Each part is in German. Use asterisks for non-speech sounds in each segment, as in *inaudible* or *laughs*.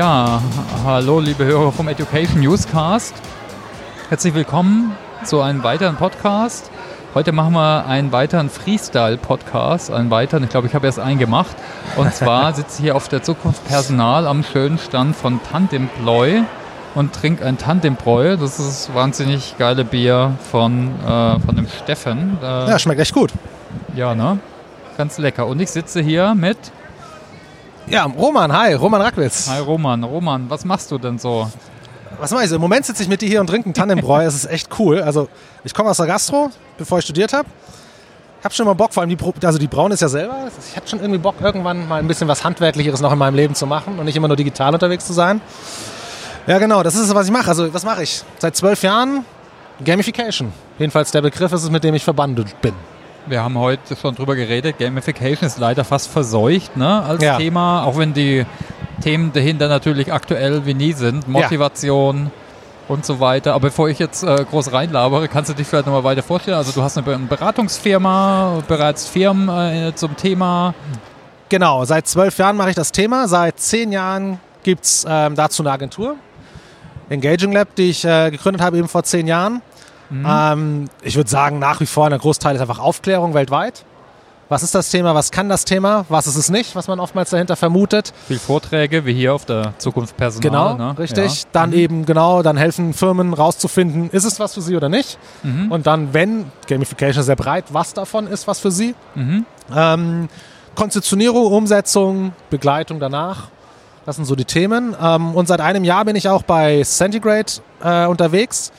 Ja, hallo liebe Hörer vom Education Newscast. Herzlich willkommen zu einem weiteren Podcast. Heute machen wir einen weiteren Freestyle-Podcast, einen weiteren, ich glaube, ich habe erst einen gemacht. Und zwar *laughs* sitze ich hier auf der Zukunft Personal am schönen Stand von Tandemploy und trinke ein Tandembräu. Das ist das wahnsinnig geile Bier von, äh, von dem Steffen. Äh, Ja, schmeckt echt gut. ja, ne? Ganz lecker. Und ich sitze hier mit Ja, Roman, hi, Roman Rackwitz. Hi Roman. Roman, was machst du denn so? Was mache ich so? Im Moment sitze ich mit dir hier und trinke einen Tannenbräu. Es ist echt cool. Also, ich komme aus der Gastro, bevor ich studiert habe. Ich habe schon mal Bock, vor allem die, also die Braun ist ja selber. Ich hätte schon irgendwie Bock, irgendwann mal ein bisschen was Handwerklicheres noch in meinem Leben zu machen und nicht immer nur digital unterwegs zu sein. Ja, genau, das ist es, was ich mache. Also, was mache ich? Seit zwölf Jahren Gamification. Jedenfalls der Begriff ist es, mit dem ich verbandelt bin. Wir haben heute schon drüber geredet. Gamification ist leider fast verseucht ne, als Ja. Thema, auch wenn die Themen dahinter natürlich aktuell wie nie sind. Motivation und so weiter. Aber bevor ich jetzt äh, groß reinlabere, kannst du dich vielleicht nochmal weiter vorstellen? Also du hast eine Beratungsfirma, bereits Firmen äh, zum Thema. Genau, seit zwölf Jahren mache ich das Thema. Seit zehn Jahren gibt es ähm, dazu eine Agentur, Engaging Lab, die ich äh, gegründet habe eben vor zehn Jahren. Ähm, ich würde sagen, nach wie vor ein Großteil ist einfach Aufklärung weltweit. Was ist das Thema? Was kann das Thema? Was ist es nicht, was man oftmals dahinter vermutet? Viel Vorträge, wie hier auf der Zukunft Personal. Genau, ne? richtig. Ja. Dann eben genau, dann helfen Firmen rauszufinden, ist es was für sie oder nicht. Mhm. Und dann, wenn, Gamification ist sehr breit, was davon ist was für sie. Mhm. Ähm, Konzeptionierung, Umsetzung, Begleitung danach. Das sind so die Themen. Ähm, und seit einem Jahr bin ich auch bei Centigrade äh, unterwegs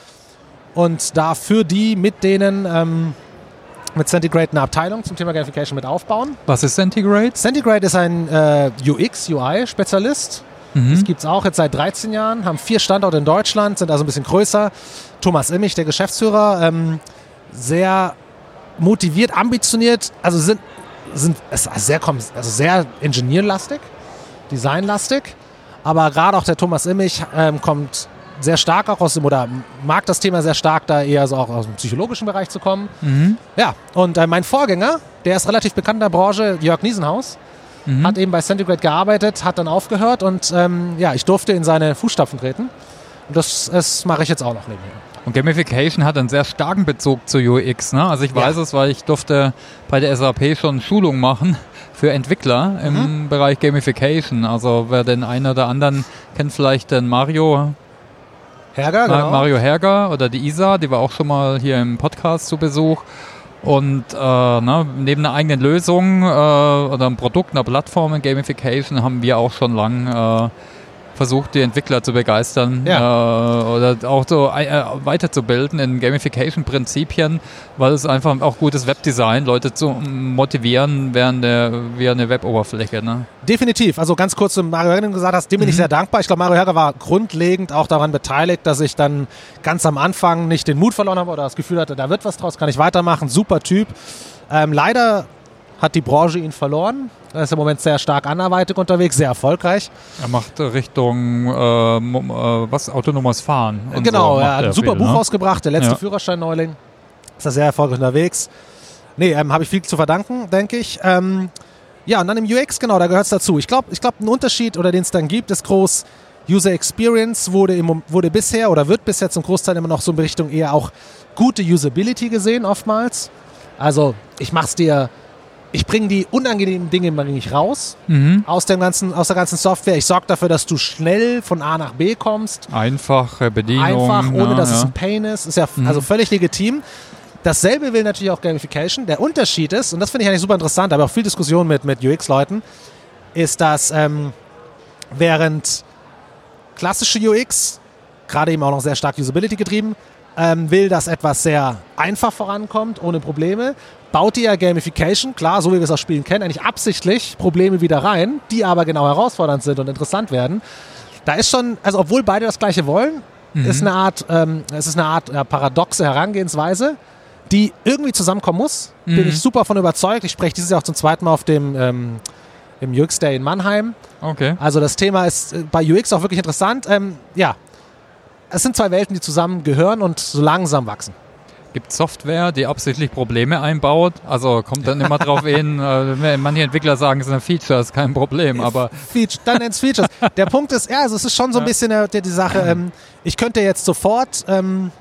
und da für die mit denen ähm, mit Centigrade eine Abteilung zum Thema Gamification mit aufbauen. Was ist Centigrade? Centigrade ist ein äh, UX, UI-Spezialist. Mhm. Das gibt es auch jetzt seit 13 Jahren, haben vier Standorte in Deutschland, sind also ein bisschen größer. Thomas Immich, der Geschäftsführer, ähm, sehr motiviert, ambitioniert, also sind, sind es ist sehr, also sehr ingenieurlastig, designlastig, aber gerade auch der Thomas Immich ähm, kommt sehr stark auch aus dem, oder mag das Thema sehr stark, da eher so auch aus dem psychologischen Bereich zu kommen. Mhm. Ja, und äh, mein Vorgänger, der ist relativ bekannt in der Branche, Jörg Niesenhaus, Mhm. hat eben bei Centigrade gearbeitet, hat dann aufgehört und ähm, ja, ich durfte in seine Fußstapfen treten. Und das, das mache ich jetzt auch noch nebenher. Und Gamification hat einen sehr starken Bezug zu UX. Ne? Also ich Ja. weiß es, weil ich durfte bei der SAP schon Schulung machen *laughs* für Entwickler im Bereich Gamification. Also wer den einen oder anderen kennt vielleicht den Mario, Herger, genau. Mario Herger oder die Isa, die war auch schon mal hier im Podcast zu Besuch. Und äh, ne, neben einer eigenen Lösung äh, oder einem Produkt, einer Plattform in Gamification haben wir auch schon lang äh, versucht, die Entwickler zu begeistern äh, oder auch so äh, weiterzubilden in Gamification-Prinzipien, weil es einfach auch gutes Webdesign, Leute zu motivieren während der, via eine Weboberfläche. Ne? Definitiv. Also ganz kurz zu Mario Herger, den du gesagt hast, dem bin ich sehr dankbar. Ich glaube, Mario Herger war grundlegend auch daran beteiligt, dass ich dann ganz am Anfang nicht den Mut verloren habe oder das Gefühl hatte, da wird was draus, kann ich weitermachen. Super Typ. Ähm, leider hat die Branche ihn verloren. Er ist im Moment sehr stark anderweitig unterwegs, sehr erfolgreich. Er macht Richtung äh, äh, was autonomes Fahren. genau, so er hat ein er super viel, Buch ne? rausgebracht, der letzte Ja. Führerschein-Neuling. Ist da sehr erfolgreich unterwegs. Nee, ähm, habe ich viel zu verdanken, denke ich. Ähm, ja, und dann im UX, genau, da gehört es dazu. Ich glaube, ich glaub, ein Unterschied, oder den es dann gibt, ist groß. User Experience wurde, im, wurde bisher oder wird bisher zum Großteil immer noch so in Richtung eher auch gute Usability gesehen, oftmals. Also, ich mach's dir, ich bringe die unangenehmen Dinge mal nicht raus Mhm. aus, dem ganzen, aus der ganzen Software. Ich sorge dafür, dass du schnell von A nach B kommst. Einfache Bedienung. Einfach, ohne ne, dass es ja. ein Pain ist. Ist ja also völlig legitim. Dasselbe will natürlich auch Gamification. Der Unterschied ist, und das finde ich eigentlich super interessant, aber auch viel Diskussion mit, mit UX-Leuten, ist, dass ähm, während klassische UX, gerade eben auch noch sehr stark Usability getrieben, ähm, will, dass etwas sehr einfach vorankommt, ohne Probleme, baut ihr ja Gamification, klar, so wie wir es aus Spielen kennen, eigentlich absichtlich Probleme wieder rein, die aber genau herausfordernd sind und interessant werden. Da ist schon, also obwohl beide das Gleiche wollen, ist eine Art, ähm, es ist eine Art ja, paradoxe Herangehensweise, die irgendwie zusammenkommen muss. Bin ich super von überzeugt. Ich spreche dieses Jahr auch zum zweiten Mal auf dem ähm, im UX Day in Mannheim. Okay. Also das Thema ist äh, bei UX auch wirklich interessant. Ähm, ja, es sind zwei Welten, die zusammen gehören und so langsam wachsen. Gibt Software, die absichtlich Probleme einbaut? Also kommt dann immer drauf *laughs* hin, äh, manche Entwickler sagen, es ist ein Feature, ist kein Problem, aber... Feature, dann nennt es Features. *laughs* Der Punkt ist, ja, also es ist schon so ein bisschen die, die Sache, ähm, ich könnte jetzt sofort... Ähm,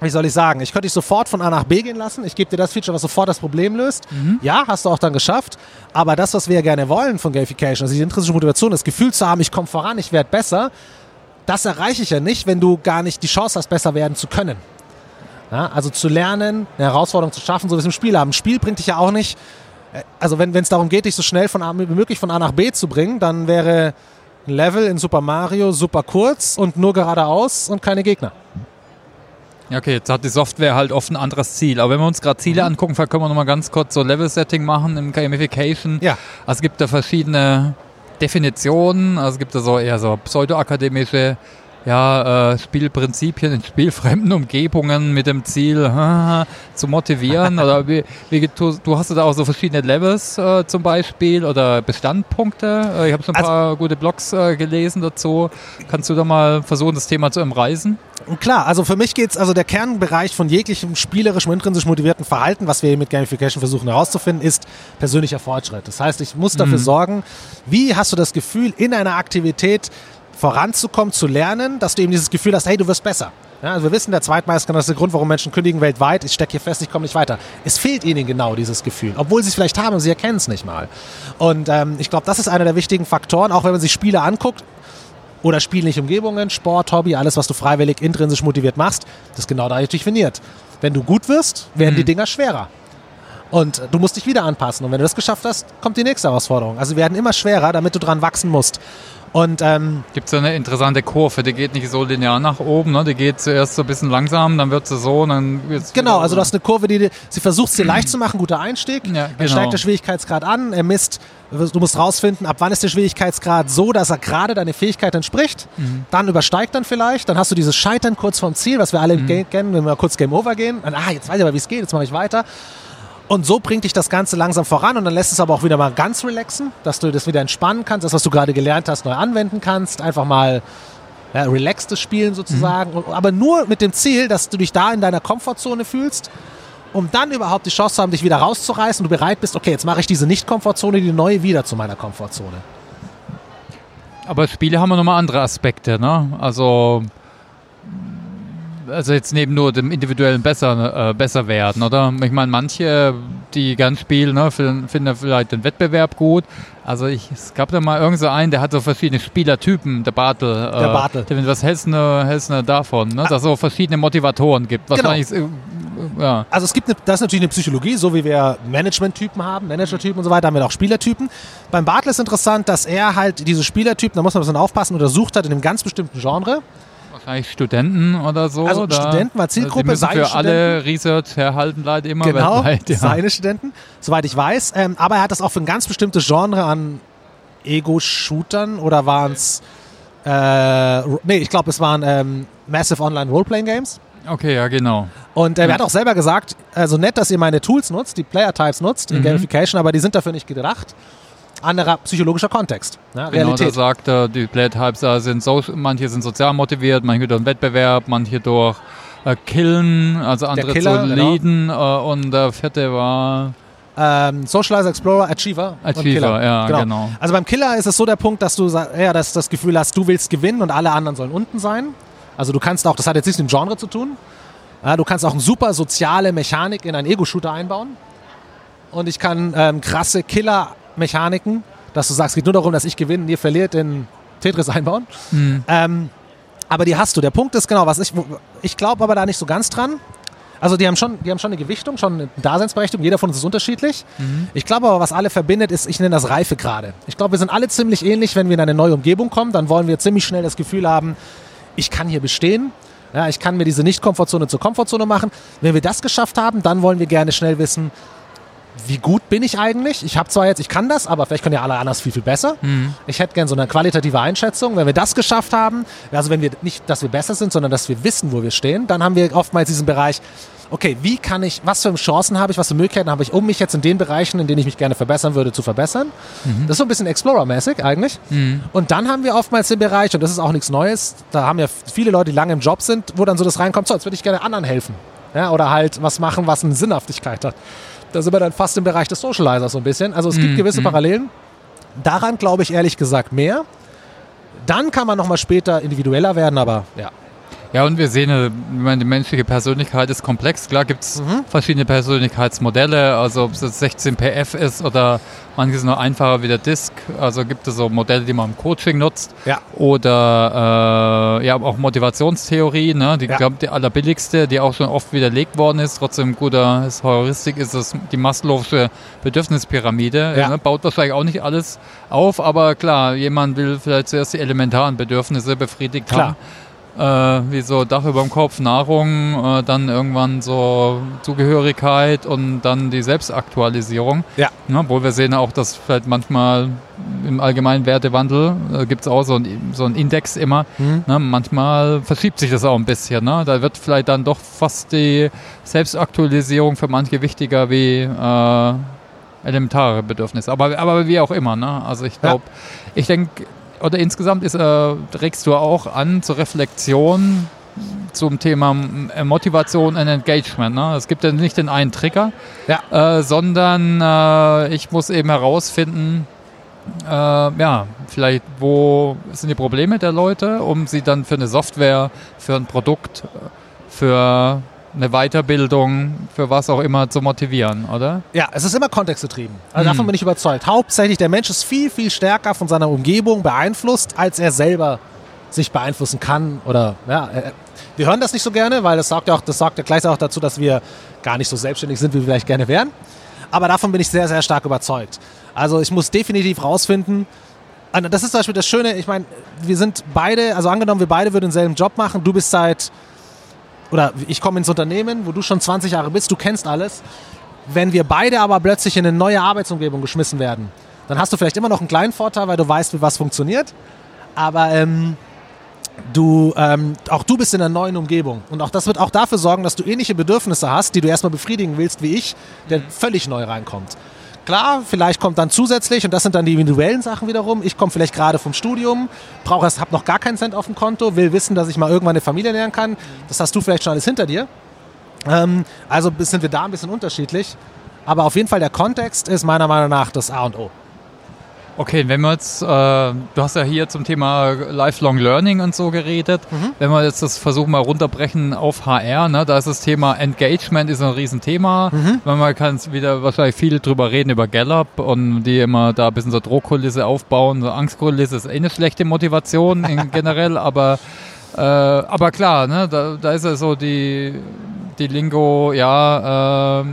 wie soll ich sagen, ich könnte dich sofort von A nach B gehen lassen. Ich gebe dir das Feature, was sofort das Problem löst. Mhm. Ja, hast du auch dann geschafft. Aber das, was wir ja gerne wollen von Gamification, also die intrinsische Motivation, das Gefühl zu haben, ich komme voran, ich werde besser, das erreiche ich ja nicht, wenn du gar nicht die Chance hast, besser werden zu können. Ja, also zu lernen, eine Herausforderung zu schaffen, so wie es im Spiel haben. Ein Spiel bringt dich ja auch nicht, äh, also wenn es darum geht, dich so schnell von A, wie möglich von A nach B zu bringen, dann wäre ein Level in Super Mario super kurz und nur geradeaus und keine Gegner. Ja, okay, jetzt hat die Software halt oft ein anderes Ziel. Aber wenn wir uns gerade Ziele mhm. angucken, können wir nochmal ganz kurz so Level-Setting machen im Gamification. Ja. Also es gibt da verschiedene Definitionen, also es gibt da so eher so pseudo-akademische ja, äh, Spielprinzipien in spielfremden Umgebungen mit dem Ziel *laughs* zu motivieren? oder *laughs* wie, wie, du, du hast da auch so verschiedene Levels äh, zum Beispiel oder Bestandpunkte. Äh, ich habe so ein also, paar gute Blogs äh, gelesen dazu. Kannst du da mal versuchen, das Thema zu emreisen? Klar, also für mich geht es, also der Kernbereich von jeglichem spielerischem, intrinsisch motivierten Verhalten, was wir mit Gamification versuchen herauszufinden, ist persönlicher Fortschritt. Das heißt, ich muss dafür mhm. sorgen, wie hast du das Gefühl, in einer Aktivität voranzukommen, zu lernen, dass du eben dieses Gefühl hast, hey, du wirst besser. Ja, also wir wissen, der Zweitmeister, das ist der Grund, warum Menschen kündigen weltweit. Ich stecke hier fest, ich komme nicht weiter. Es fehlt ihnen genau dieses Gefühl, obwohl sie es vielleicht haben, sie erkennen es nicht mal. Und ähm, ich glaube, das ist einer der wichtigen Faktoren, auch wenn man sich Spiele anguckt oder spielliche Umgebungen, Sport, Hobby, alles, was du freiwillig, intrinsisch motiviert machst, das ist genau dadurch definiert. Wenn du gut wirst, werden mhm. die Dinger schwerer. Und du musst dich wieder anpassen. Und wenn du das geschafft hast, kommt die nächste Herausforderung. Also werden immer schwerer, damit du dran wachsen musst. Und ähm, gibt es eine interessante Kurve, die geht nicht so linear nach oben, ne? die geht zuerst so ein bisschen langsam, dann wird sie so, dann Genau, also du hast eine Kurve, die sie versucht es *clears throat* dir leicht zu machen, guter Einstieg, ja, genau. dann steigt der Schwierigkeitsgrad an, er misst, du musst rausfinden, ab wann ist der Schwierigkeitsgrad so, dass er gerade deine Fähigkeit entspricht, mhm. dann übersteigt dann vielleicht, dann hast du dieses Scheitern kurz vorm Ziel, was wir alle mhm. kennen, wenn wir kurz Game Over gehen, und, ah, jetzt weiß ich aber, wie es geht, jetzt mache ich weiter. Und so bringt dich das Ganze langsam voran und dann lässt es aber auch wieder mal ganz relaxen, dass du das wieder entspannen kannst, das, was du gerade gelernt hast, neu anwenden kannst. Einfach mal ja, relaxtes Spielen sozusagen. Mhm. Aber nur mit dem Ziel, dass du dich da in deiner Komfortzone fühlst, um dann überhaupt die Chance zu haben, dich wieder rauszureißen und du bereit bist, okay, jetzt mache ich diese Nicht-Komfortzone, die neue wieder zu meiner Komfortzone. Aber Spiele haben ja nochmal andere Aspekte, ne? Also also jetzt neben nur dem individuellen besser, äh, besser werden, oder? Ich meine, manche, die gern spielen, ne, finden vielleicht den Wettbewerb gut. Also ich, es gab da mal irgend so einen, der hat so verschiedene Spielertypen, der Bartel. Äh, der Bartel. was hältst du, hältst du davon, ne? dass es so verschiedene Motivatoren gibt? Genau. Äh, ja. Also es gibt eine, das ist natürlich eine Psychologie, so wie wir Management-Typen haben, Manager-Typen und so weiter, haben wir auch Spielertypen. Beim Bartel ist interessant, dass er halt diese Spielertypen, da muss man ein bisschen aufpassen, untersucht hat in einem ganz bestimmten Genre. Wahrscheinlich Studenten oder so. Also Studenten war Zielgruppe. Also für alle Research herhalten bleibt immer genau, weltweit. Ja. seine Studenten, soweit ich weiß. Ähm, aber er hat das auch für ein ganz bestimmtes Genre an Ego-Shootern oder waren es äh, nee, ich glaube, es waren ähm, Massive Online Roleplaying Games. Okay, ja, genau. Und äh, er hat auch selber gesagt, also nett, dass ihr meine Tools nutzt, die Player Types nutzt in mhm. Gamification, aber die sind dafür nicht gedacht anderer psychologischer Kontext. Ne? Genau, da sagt er, die Playtypes sind so, manche sind sozial motiviert, manche durch Wettbewerb, manche durch äh, Killen, also andere Killer, zu genau. leaden genau. äh, und der vierte war... Ähm, Socializer, Explorer, Achiever. Achiever, ja, genau. genau. Also beim Killer ist es so der Punkt, dass du ja, dass das Gefühl hast, du willst gewinnen und alle anderen sollen unten sein. Also du kannst auch, das hat jetzt nichts mit dem Genre zu tun, ja, du kannst auch eine super soziale Mechanik in einen Ego-Shooter einbauen. Und ich kann ähm, krasse Killer Mechaniken, dass du sagst, es geht nur darum, dass ich gewinne und ihr verliert in Tetris einbauen. Mhm. Ähm, aber die hast du. Der Punkt ist genau, was ich, ich glaube aber da nicht so ganz dran. Also die haben schon, die haben schon eine Gewichtung, schon eine Daseinsberechtigung. Jeder von uns ist unterschiedlich. Mhm. Ich glaube aber, was alle verbindet, ist, ich nenne das Reife gerade. Ich glaube, wir sind alle ziemlich ähnlich, wenn wir in eine neue Umgebung kommen. Dann wollen wir ziemlich schnell das Gefühl haben, ich kann hier bestehen. Ja, ich kann mir diese Nicht-Komfortzone zur Komfortzone machen. Wenn wir das geschafft haben, dann wollen wir gerne schnell wissen, wie gut bin ich eigentlich? Ich habe zwar jetzt, ich kann das, aber vielleicht können ja alle anders viel, viel besser. Mhm. Ich hätte gerne so eine qualitative Einschätzung. Wenn wir das geschafft haben, also wenn wir nicht, dass wir besser sind, sondern dass wir wissen, wo wir stehen, dann haben wir oftmals diesen Bereich, okay, wie kann ich, was für Chancen habe ich, was für Möglichkeiten habe ich, um mich jetzt in den Bereichen, in denen ich mich gerne verbessern würde, zu verbessern. Mhm. Das ist so ein bisschen Explorer-mäßig eigentlich. Mhm. Und dann haben wir oftmals den Bereich, und das ist auch nichts Neues, da haben ja viele Leute, die lange im Job sind, wo dann so das reinkommt, so, jetzt würde ich gerne anderen helfen. Ja, oder halt was machen, was eine Sinnhaftigkeit hat. Da sind wir dann fast im Bereich des Socializers so ein bisschen. Also es gibt Mhm, gewisse mhm. Parallelen. Daran glaube ich ehrlich gesagt mehr. Dann kann man nochmal später individueller werden, aber ja. Ja, und wir sehen, äh, ich meine, die menschliche Persönlichkeit ist komplex. Klar gibt es Mhm. verschiedene Persönlichkeitsmodelle, also ob es jetzt 16pf ist oder manches nur einfacher wie der Disk. Also gibt es so Modelle, die man im Coaching nutzt. Ja. Oder äh, ja, auch Motivationstheorie, ne? die, Ja. glaube die allerbilligste, die auch schon oft widerlegt worden ist. Trotzdem guter ist Heuristik ist es die Maslow'sche Bedürfnispyramide. Ja. Ne? Baut wahrscheinlich auch nicht alles auf, aber klar, jemand will vielleicht zuerst die elementaren Bedürfnisse befriedigt Klar. haben äh, wie so Dach über dem Kopf, Nahrung, äh, dann irgendwann so Zugehörigkeit und dann die Selbstaktualisierung. Ja. Ne, obwohl wir sehen auch, dass vielleicht manchmal im allgemeinen Wertewandel äh, gibt es auch so einen so einen Index immer. Mhm. Ne, manchmal verschiebt sich das auch ein bisschen. Ne? Da wird vielleicht dann doch fast die Selbstaktualisierung für manche wichtiger wie äh, elementare Bedürfnisse. Aber, aber wie auch immer. Ne? Also ich glaube, ich denke, oder insgesamt ist, äh, regst du auch an zur Reflexion zum Thema äh, Motivation und Engagement. Ne? Es gibt ja nicht den einen Trigger, Ja. äh, sondern äh, ich muss eben herausfinden, äh, ja, vielleicht wo sind die Probleme der Leute, um sie dann für eine Software, für ein Produkt, äh, für eine Weiterbildung, für was auch immer zu motivieren, oder? Ja, es ist immer kontextgetrieben. Also Mhm. davon bin ich überzeugt. Hauptsächlich der Mensch ist viel, viel stärker von seiner Umgebung beeinflusst, als er selber sich beeinflussen kann. Oder ja, äh, wir hören das nicht so gerne, weil das sagt ja auch, das sagt ja gleich auch dazu, dass wir gar nicht so selbstständig sind, wie wir vielleicht gerne wären. Aber davon bin ich sehr, sehr stark überzeugt. Also ich muss definitiv rausfinden. Das ist zum Beispiel das Schöne, ich meine, wir sind beide, also angenommen, wir beide würden denselben Job machen, du bist seit, oder ich komme ins Unternehmen, wo du schon 20 Jahre bist, du kennst alles. Wenn wir beide aber plötzlich in eine neue Arbeitsumgebung geschmissen werden, dann hast du vielleicht immer noch einen kleinen Vorteil, weil du weißt, wie was funktioniert. Aber ähm, du, ähm, auch du bist in einer neuen Umgebung. Und auch das wird auch dafür sorgen, dass du ähnliche Bedürfnisse hast, die du erstmal befriedigen willst wie ich, der völlig neu reinkommt. Klar, vielleicht kommt dann zusätzlich, und das sind dann die individuellen Sachen wiederum, ich komme vielleicht gerade vom Studium, brauche habe noch gar keinen Cent auf dem Konto, will wissen, dass ich mal irgendwann eine Familie lernen kann. Das hast du vielleicht schon alles hinter dir. Ähm, also sind wir da ein bisschen unterschiedlich. Aber auf jeden Fall der Kontext ist meiner Meinung nach das A und O. Okay, wenn wir jetzt, äh, du hast ja hier zum Thema Lifelong Learning und so geredet, Mhm. wenn wir jetzt das versuchen mal runterbrechen auf HR, ne, da ist das Thema Engagement ist ein Riesenthema, Mhm. weil man kann wieder wahrscheinlich viel drüber reden über Gallup und die immer da ein bisschen so Drohkulisse aufbauen, so Angstkulisse ist eh eine schlechte Motivation in *laughs* generell, aber äh, aber klar, ne, da, da ist ja so die, die Lingo, ja, äh,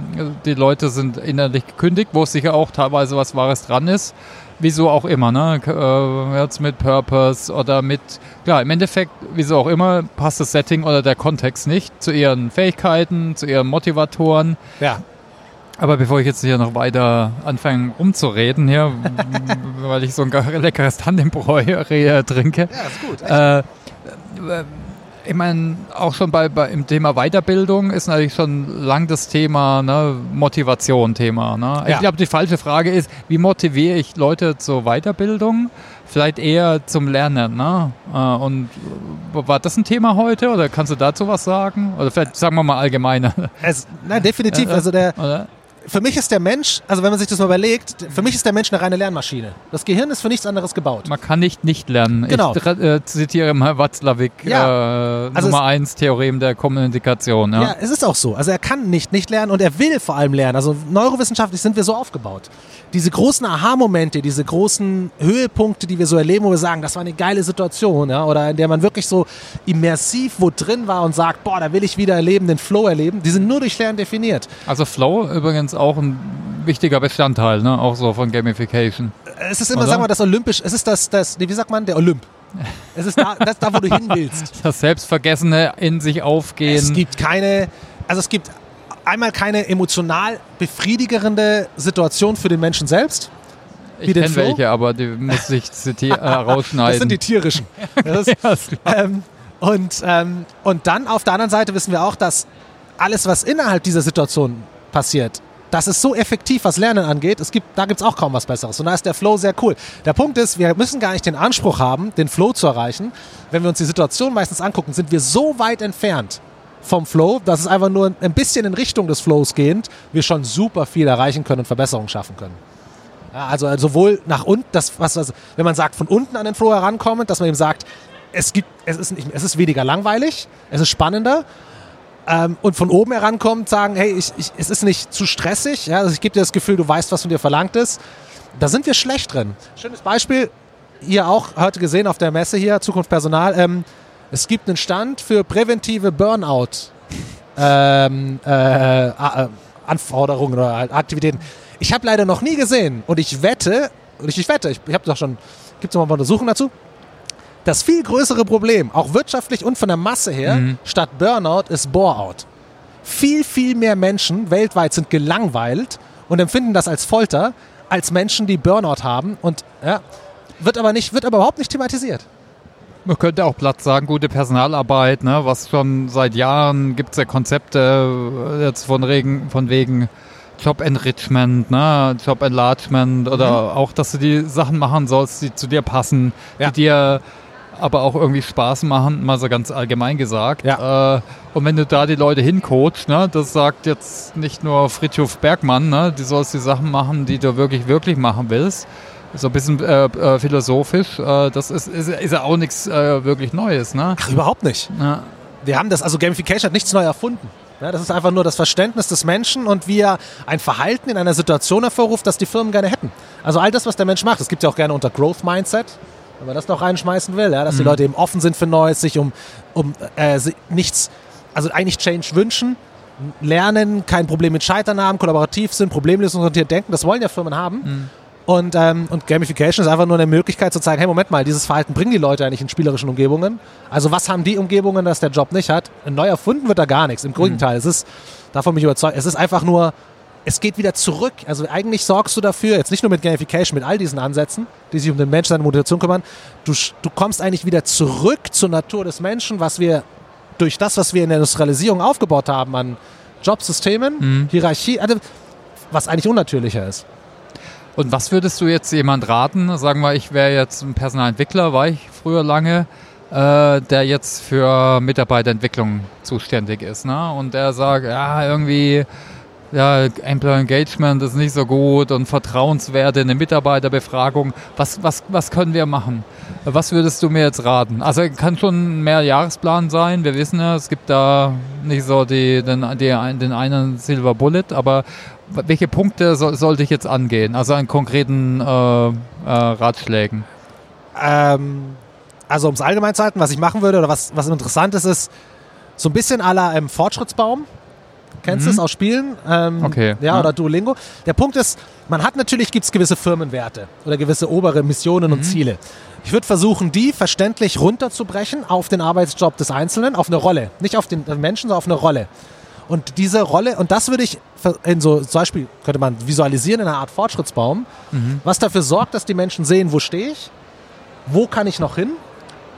die Leute sind innerlich gekündigt, wo sicher auch teilweise was Wahres dran ist. Wieso auch immer, ne? Äh, jetzt mit Purpose oder mit, klar, im Endeffekt, wieso auch immer, passt das Setting oder der Kontext nicht zu ihren Fähigkeiten, zu ihren Motivatoren. Ja. Aber bevor ich jetzt hier noch weiter anfange rumzureden, hier, *laughs* weil ich so ein leckeres Tandembräu äh, trinke, Ja, ist gut. äh, ich meine, auch schon bei, bei im Thema Weiterbildung ist natürlich schon lang das Thema ne, Motivation Thema. Ne? Ja. Ich glaube, die falsche Frage ist, wie motiviere ich Leute zur Weiterbildung? Vielleicht eher zum Lernen. Ne? Äh, Und äh, war das ein Thema heute oder kannst du dazu was sagen? Oder vielleicht sagen wir mal allgemeiner. Es, nein, definitiv. Äh. Also der, Oder? Für mich ist der Mensch, also wenn man sich das mal überlegt, für mich ist der Mensch eine reine Lernmaschine. Das Gehirn ist für nichts anderes gebaut. Man kann nicht nicht lernen. Genau. Ich äh, zitiere mal Watzlawick, Ja. äh, Also Nummer 1 Theorem der Kommunikation. Ja. Ja. es ist auch so. Also er kann nicht nicht lernen und er will vor allem lernen. Also neurowissenschaftlich sind wir so aufgebaut. Diese großen Aha-Momente, diese großen Höhepunkte, die wir so erleben, wo wir sagen, das war eine geile Situation, ja, oder in der man wirklich so immersiv wo drin war und sagt, boah, da will ich wieder erleben, den Flow erleben, die sind nur durch Lernen definiert. Also Flow übrigens auch ein wichtiger Bestandteil, ne? auch so von Gamification. Es ist immer, Oder? sagen wir, das Olympisch, es ist das, das, nee, wie sagt man, der Olymp. Es ist da, das, da wo du hin willst. *laughs* Das Selbstvergessene in sich aufgehen. Es gibt keine, also es gibt einmal keine emotional befriedigerende Situation für den Menschen selbst. ich wie kenne welche, aber die muss ich äh, *laughs* rausschneiden. Das sind die tierischen. *laughs* Ist ähm, und, ähm, und dann auf der anderen Seite wissen wir auch, dass alles, was innerhalb dieser Situation passiert, das ist so effektiv, was Lernen angeht. Es gibt, da gibt es auch kaum was Besseres. Und da ist der Flow sehr cool. Der Punkt ist, wir müssen gar nicht den Anspruch haben, den Flow zu erreichen. Wenn wir uns die Situation meistens angucken, sind wir so weit entfernt vom Flow, dass es einfach nur ein bisschen in Richtung des Flows gehend wir schon super viel erreichen können und Verbesserungen schaffen können. Ja, also, also sowohl nach unten, das, was, was, wenn man sagt, von unten an den Flow herankommen, dass man eben sagt, es, gibt, es, ist nicht, es ist weniger langweilig, es ist spannender. Ähm, und von oben herankommt, sagen, hey, ich, ich, es ist nicht zu stressig, ja, also ich gebe dir das Gefühl, du weißt, was von dir verlangt ist. Da sind wir schlecht drin. Schönes Beispiel, ihr auch heute gesehen auf der Messe hier, Zukunft Personal. Ähm, es gibt einen Stand für präventive Burnout. Ähm, äh, äh, Anforderungen oder halt Aktivitäten. Ich habe leider noch nie gesehen und ich wette, ich, ich wette, ich, ich habe doch schon, gibt es noch mal Untersuchungen dazu, das viel größere Problem, auch wirtschaftlich und von der Masse her, mhm. statt Burnout ist Boreout. Viel, viel mehr Menschen weltweit sind gelangweilt und empfinden das als Folter, als Menschen, die Burnout haben und ja, wird aber nicht, wird aber überhaupt nicht thematisiert. Man könnte auch Platz sagen, gute Personalarbeit, ne, was schon seit Jahren gibt es ja Konzepte äh, jetzt von, Regen, von wegen Job Enrichment, ne, Job Enlargement oder mhm. auch, dass du die Sachen machen sollst, die zu dir passen, ja. die dir aber auch irgendwie Spaß machen, mal so ganz allgemein gesagt. Ja. Äh, und wenn du da die Leute hincoachst, ne, das sagt jetzt nicht nur Friedhof Bergmann, ne, du sollst die Sachen machen, die du wirklich, wirklich machen willst. So ein bisschen äh, äh, philosophisch, äh, das ist, ist, ist ja auch nichts äh, wirklich Neues. Ne? Ach, überhaupt nicht. Ja. Wir haben das, also Gamification hat nichts neu erfunden. Ja, das ist einfach nur das Verständnis des Menschen und wie er ein Verhalten in einer Situation hervorruft, das die Firmen gerne hätten. Also all das, was der Mensch macht, das gibt es ja auch gerne unter Growth Mindset wenn man das noch reinschmeißen will, ja, dass mhm. die Leute eben offen sind für Neues, sich um, um äh, nichts, also eigentlich Change wünschen, lernen, kein Problem mit Scheitern haben, kollaborativ sind, problemlösungsorientiert denken, das wollen ja Firmen haben. Mhm. Und, ähm, und Gamification ist einfach nur eine Möglichkeit zu zeigen, hey, Moment mal, dieses Verhalten bringen die Leute eigentlich in spielerischen Umgebungen. Also was haben die Umgebungen, das der Job nicht hat? Neu erfunden wird da gar nichts. Im mhm. Gegenteil, mhm. es ist, davon bin ich überzeugt, es ist einfach nur es geht wieder zurück. Also eigentlich sorgst du dafür, jetzt nicht nur mit Gamification, mit all diesen Ansätzen, die sich um den Menschen, seine Motivation kümmern, du, du kommst eigentlich wieder zurück zur Natur des Menschen, was wir durch das, was wir in der Industrialisierung aufgebaut haben an Jobsystemen, mhm. Hierarchie, also, was eigentlich unnatürlicher ist. Und was würdest du jetzt jemand raten? Sagen wir, ich wäre jetzt ein Personalentwickler, war ich früher lange, äh, der jetzt für Mitarbeiterentwicklung zuständig ist. Ne? Und der sagt, ja, irgendwie ja, Employer Engagement ist nicht so gut und Vertrauenswerte in der Mitarbeiterbefragung. Was, was, was können wir machen? Was würdest du mir jetzt raten? Also kann schon ein Mehrjahresplan sein. Wir wissen ja, es gibt da nicht so die, den, die, den einen Silver Bullet, aber welche Punkte so, sollte ich jetzt angehen? Also an konkreten äh, äh, Ratschlägen. Ähm, also um es allgemein zu halten, was ich machen würde oder was, was interessant ist, ist so ein bisschen aller ähm, Fortschrittsbaum. Kennst du mhm. es aus Spielen? Ähm, okay. Ja, ja, oder Duolingo. Der Punkt ist, man hat natürlich, gibt es gewisse Firmenwerte oder gewisse obere Missionen mhm. und Ziele. Ich würde versuchen, die verständlich runterzubrechen auf den Arbeitsjob des Einzelnen, auf eine Rolle. Nicht auf den Menschen, sondern auf eine Rolle. Und diese Rolle, und das würde ich in so, zum Beispiel könnte man visualisieren in einer Art Fortschrittsbaum, mhm. was dafür sorgt, dass die Menschen sehen, wo stehe ich, wo kann ich noch hin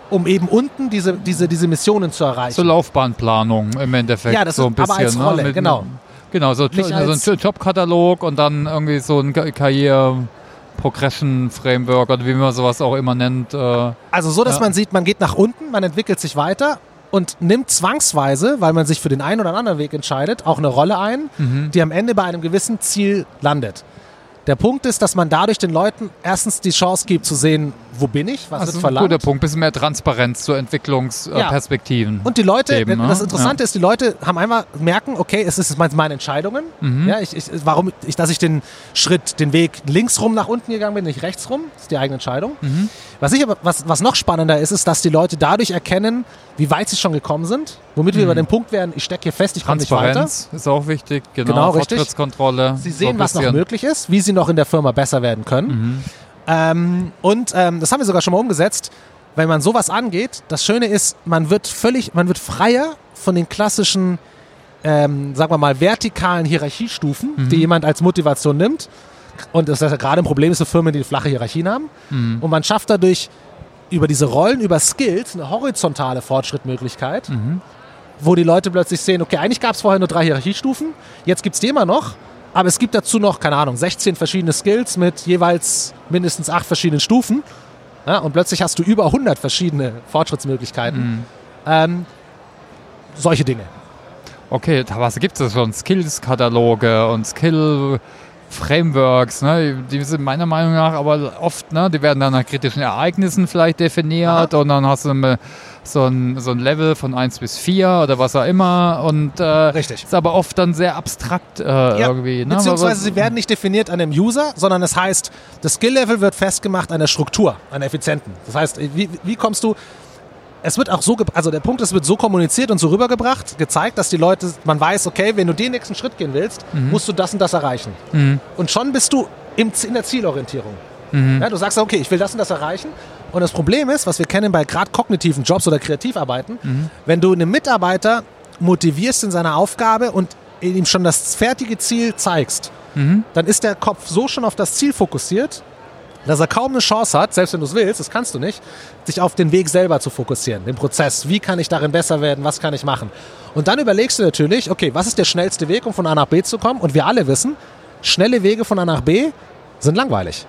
um eben unten diese, diese, diese Missionen zu erreichen. So Laufbahnplanung im Endeffekt. Ja, das so ein bisschen, aber als ne? Rolle, ne? Genau. Genau, so, so ein Jobkatalog und dann irgendwie so ein Karriere. Progression Framework oder wie man sowas auch immer nennt. Äh, also so, dass ja. man sieht, man geht nach unten, man entwickelt sich weiter und nimmt zwangsweise, weil man sich für den einen oder anderen Weg entscheidet, auch eine Rolle ein, mhm. die am Ende bei einem gewissen Ziel landet. Der Punkt ist, dass man dadurch den Leuten erstens die Chance gibt zu sehen, wo bin ich, was das wird verlangt. Ein guter Punkt, bisschen mehr Transparenz zu Entwicklungsperspektiven. Ja. Und die Leute, geben, das ne? Interessante ja. ist, die Leute haben einmal merken, okay, es ist meine Entscheidungen. Mhm. Ja, ich, ich, warum, ich, dass ich den Schritt, den Weg links rum nach unten gegangen bin, nicht rechts rum, ist die eigene Entscheidung. Mhm. Was, ich aber, was, was noch spannender ist, ist, dass die Leute dadurch erkennen, wie weit sie schon gekommen sind, womit mhm. wir über den Punkt werden, ich stecke hier fest, ich komme nicht weiter. Transparenz ist auch wichtig, genau, genau Fortschrittskontrolle. Sie sehen, so was noch möglich ist, wie sie noch in der Firma besser werden können. Ähm, und ähm, das haben wir sogar schon mal umgesetzt. Wenn man sowas angeht, das Schöne ist, man wird völlig, man wird freier von den klassischen, ähm, sagen wir mal, vertikalen Hierarchiestufen, mhm. die jemand als Motivation nimmt. Und das ist ja gerade ein Problem ist für Firmen, die flache Hierarchien haben. Mhm. Und man schafft dadurch über diese Rollen, über Skills eine horizontale Fortschrittmöglichkeit, mhm. wo die Leute plötzlich sehen, okay, eigentlich gab es vorher nur drei Hierarchiestufen, jetzt gibt es die immer noch, aber es gibt dazu noch, keine Ahnung, 16 verschiedene Skills mit jeweils mindestens acht verschiedenen Stufen. Ja, und plötzlich hast du über 100 verschiedene Fortschrittsmöglichkeiten. Mhm. Ähm, solche Dinge. okay, da was gibt es schon? Skills-Kataloge und Skill- Frameworks, ne? die sind meiner Meinung nach aber oft, ne? die werden dann nach kritischen Ereignissen vielleicht definiert Aha. und dann hast du so ein, so ein Level von 1 bis 4 oder was auch immer und äh, Richtig. ist aber oft dann sehr abstrakt äh, ja, irgendwie. Ne? Beziehungsweise sie werden nicht definiert an dem User, sondern es heißt, das Skill-Level wird festgemacht an der Struktur, an der Effizienten. Das heißt, wie, wie kommst du es wird auch so, also der Punkt ist, es wird so kommuniziert und so rübergebracht, gezeigt, dass die Leute, man weiß, okay, wenn du den nächsten Schritt gehen willst, mhm. musst du das und das erreichen. Mhm. Und schon bist du im, in der Zielorientierung. Mhm. Ja, du sagst, okay, ich will das und das erreichen. Und das Problem ist, was wir kennen bei gerade kognitiven Jobs oder Kreativarbeiten, mhm. wenn du einen Mitarbeiter motivierst in seiner Aufgabe und ihm schon das fertige Ziel zeigst, mhm. dann ist der Kopf so schon auf das Ziel fokussiert, dass er kaum eine Chance hat, selbst wenn du es willst, das kannst du nicht, sich auf den Weg selber zu fokussieren, den Prozess. Wie kann ich darin besser werden? Was kann ich machen? Und dann überlegst du natürlich, okay, was ist der schnellste Weg, um von A nach B zu kommen? Und wir alle wissen, schnelle Wege von A nach B sind langweilig.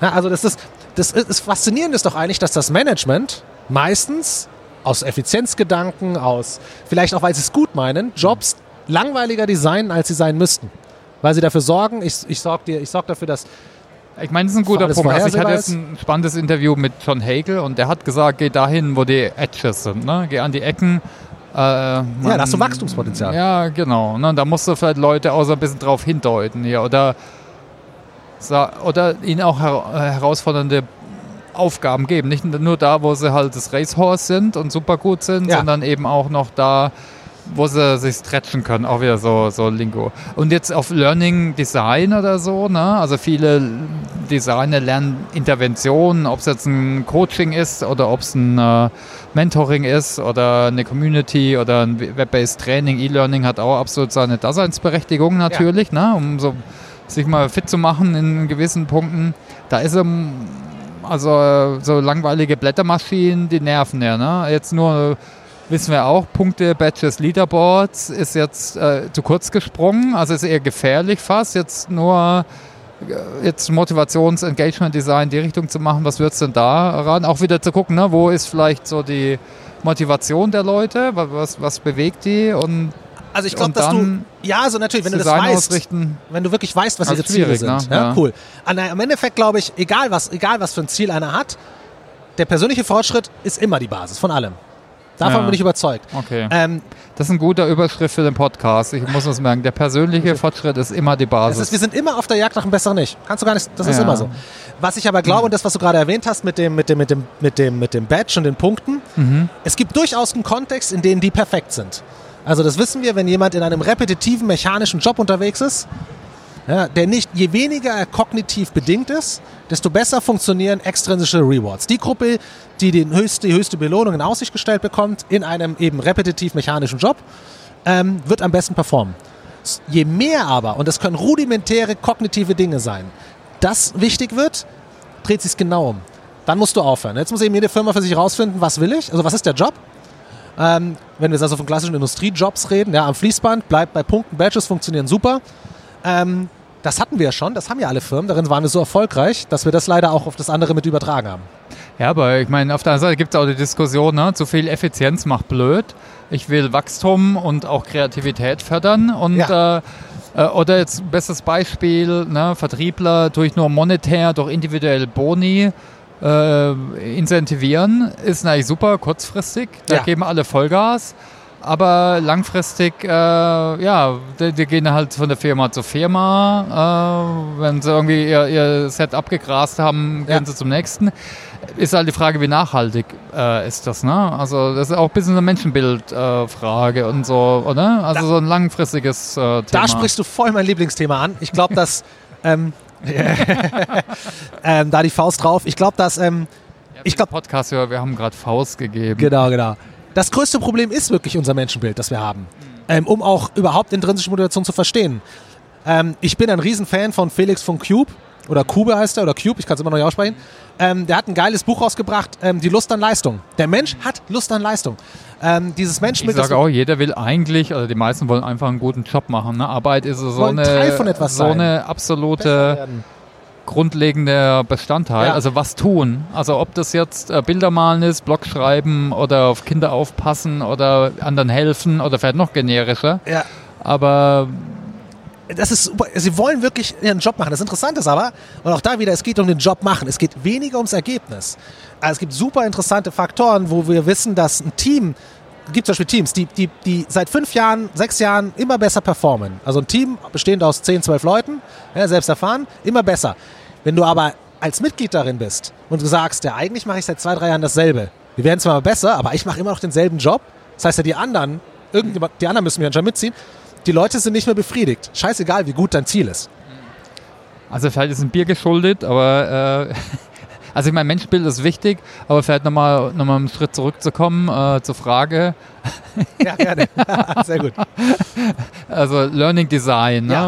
Ja, also das ist, das ist, das Faszinierende ist doch eigentlich, dass das Management meistens aus Effizienzgedanken, aus vielleicht auch, weil sie es gut meinen, Jobs langweiliger designen, als sie sein müssten. Weil sie dafür sorgen, ich, ich sorge sorg dafür, dass ich meine, das ist ein guter Punkt. Also ich hatte jetzt ein spannendes Interview mit John Hagel und der hat gesagt, geh dahin, wo die Edges sind. Ne? Geh an die Ecken. Äh, man, ja, da hast du Wachstumspotenzial. Ja, genau. Ne? Da musst du vielleicht Leute auch so ein bisschen drauf hindeuten hier. Oder, oder ihnen auch her äh, herausfordernde Aufgaben geben. Nicht nur da, wo sie halt das Racehorse sind und super gut sind, ja. sondern eben auch noch da, wo sie sich stretchen können, auch wieder so, so Lingo. Und jetzt auf Learning Design oder so, ne? also viele Designer lernen Interventionen, ob es jetzt ein Coaching ist oder ob es ein äh, Mentoring ist oder eine Community oder ein Web-based Training, E-Learning hat auch absolut seine Daseinsberechtigung natürlich, ja. ne? um so sich mal fit zu machen in gewissen Punkten. Da ist also so langweilige Blättermaschinen, die nerven ja. Ne? Jetzt nur wissen wir auch, Punkte, Badges, Leaderboards ist jetzt äh, zu kurz gesprungen, also ist eher gefährlich fast, jetzt nur äh, jetzt Motivations-, Engagement-Design die Richtung zu machen, was wird es denn da ran? Auch wieder zu gucken, ne, wo ist vielleicht so die Motivation der Leute, was, was bewegt die und also ich glaube, dass du ja, also natürlich, wenn du das weißt, wenn du wirklich weißt, was ihre Ziele sind, ne? ja, ja. cool. An, Im Endeffekt glaube ich, egal was, egal was für ein Ziel einer hat, der persönliche Fortschritt ist immer die Basis von allem. Davon ja. bin ich überzeugt. Okay. Ähm, das ist ein guter Überschrift für den Podcast. Ich muss es merken. Der persönliche Fortschritt ist immer die Basis. Ist, wir sind immer auf der Jagd nach einem besseren Ich. Kannst du gar nicht, das ist immer so. Was ich aber glaube, und das, was du gerade erwähnt hast mit dem, mit dem, mit dem, mit dem, mit dem Badge und den Punkten, mhm. es gibt durchaus einen Kontext, in dem die perfekt sind. Also das wissen wir, wenn jemand in einem repetitiven, mechanischen Job unterwegs ist, ja, der nicht, je weniger er kognitiv bedingt ist, desto besser funktionieren extrinsische Rewards. Die Gruppe, die den höchste, die höchste Belohnung in Aussicht gestellt bekommt, in einem eben repetitiv mechanischen Job, ähm, wird am besten performen. Je mehr aber, und das können rudimentäre kognitive Dinge sein, das wichtig wird, dreht sich genau um. Dann musst du aufhören. Jetzt muss eben jede Firma für sich herausfinden, was will ich, also was ist der Job. Ähm, wenn wir jetzt also von klassischen Industriejobs reden, ja, am Fließband bleibt bei Punkten, Badges funktionieren super. Ähm, das hatten wir ja schon, das haben ja alle Firmen, darin waren wir so erfolgreich, dass wir das leider auch auf das andere mit übertragen haben. Ja, aber ich meine, auf der anderen Seite gibt es auch die Diskussion, ne? zu viel Effizienz macht blöd. Ich will Wachstum und auch Kreativität fördern und ja. äh, äh oder jetzt bestes Beispiel, ne? Vertriebler durch nur monetär, durch individuelle Boni äh, incentivieren, ist eigentlich super kurzfristig. Da ja. geben alle Vollgas aber langfristig, äh, ja, die, die, gehen halt von der Firma zur Firma. Äh, wenn sie irgendwie ihr, ihr Set abgegrast haben, gehen ja. sie zum nächsten. Ist halt die Frage, wie nachhaltig äh, ist das, ne? Also das ist auch ein bisschen eine Menschenbildfrage und so, oder? Also da, so ein langfristiges äh, Thema. Da sprichst du voll mein Lieblingsthema an. Ich glaube, dass *laughs* ähm, ähm, da die Faust drauf. Ich glaube, dass ähm, ich glaube Podcast, wir haben gerade Faust gegeben. Genau, genau. Das größte Problem ist wirklich unser Menschenbild, das wir haben, ähm, um auch überhaupt intrinsische Motivation zu verstehen. Ähm, ich bin ein Riesenfan von Felix von Cube, oder Cube heißt er, oder Cube, ich kann es immer noch nicht aussprechen. Ähm, der hat ein geiles Buch rausgebracht, ähm, Die Lust an Leistung. Der Mensch hat Lust an Leistung. Ähm, dieses Menschenbild. Ich sage auch, jeder will eigentlich, also die meisten wollen einfach einen guten Job machen. Ne? Arbeit ist so, eine, Teil von etwas so eine absolute grundlegender Bestandteil. Ja. Also was tun. Also ob das jetzt äh, Bilder malen ist, Blog schreiben oder auf Kinder aufpassen oder anderen helfen oder vielleicht noch generischer. Ja. Aber das ist super. Sie wollen wirklich ihren Job machen. Das Interessante ist aber, und auch da wieder, es geht um den Job machen. Es geht weniger ums Ergebnis. Also es gibt super interessante Faktoren, wo wir wissen, dass ein Team, gibt zum Beispiel Teams, die, die, die seit fünf Jahren, sechs Jahren immer besser performen. Also ein Team bestehend aus zehn, zwölf Leuten, ja, selbst erfahren, immer besser. Wenn du aber als Mitglied darin bist und du sagst, ja, eigentlich mache ich seit zwei, drei Jahren dasselbe. Wir werden zwar besser, aber ich mache immer noch denselben Job. Das heißt ja, die anderen, irgendjemand, die anderen müssen mir anscheinend mitziehen. Die Leute sind nicht mehr befriedigt. Scheißegal, wie gut dein Ziel ist. Also vielleicht ist ein Bier geschuldet, aber äh, *laughs* also ich meine, Menschenbild ist wichtig, aber vielleicht nochmal noch mal einen Schritt zurückzukommen äh, zur Frage. Ja, gerne. *laughs* Sehr gut. *laughs* Also Learning Design, ne? Ja.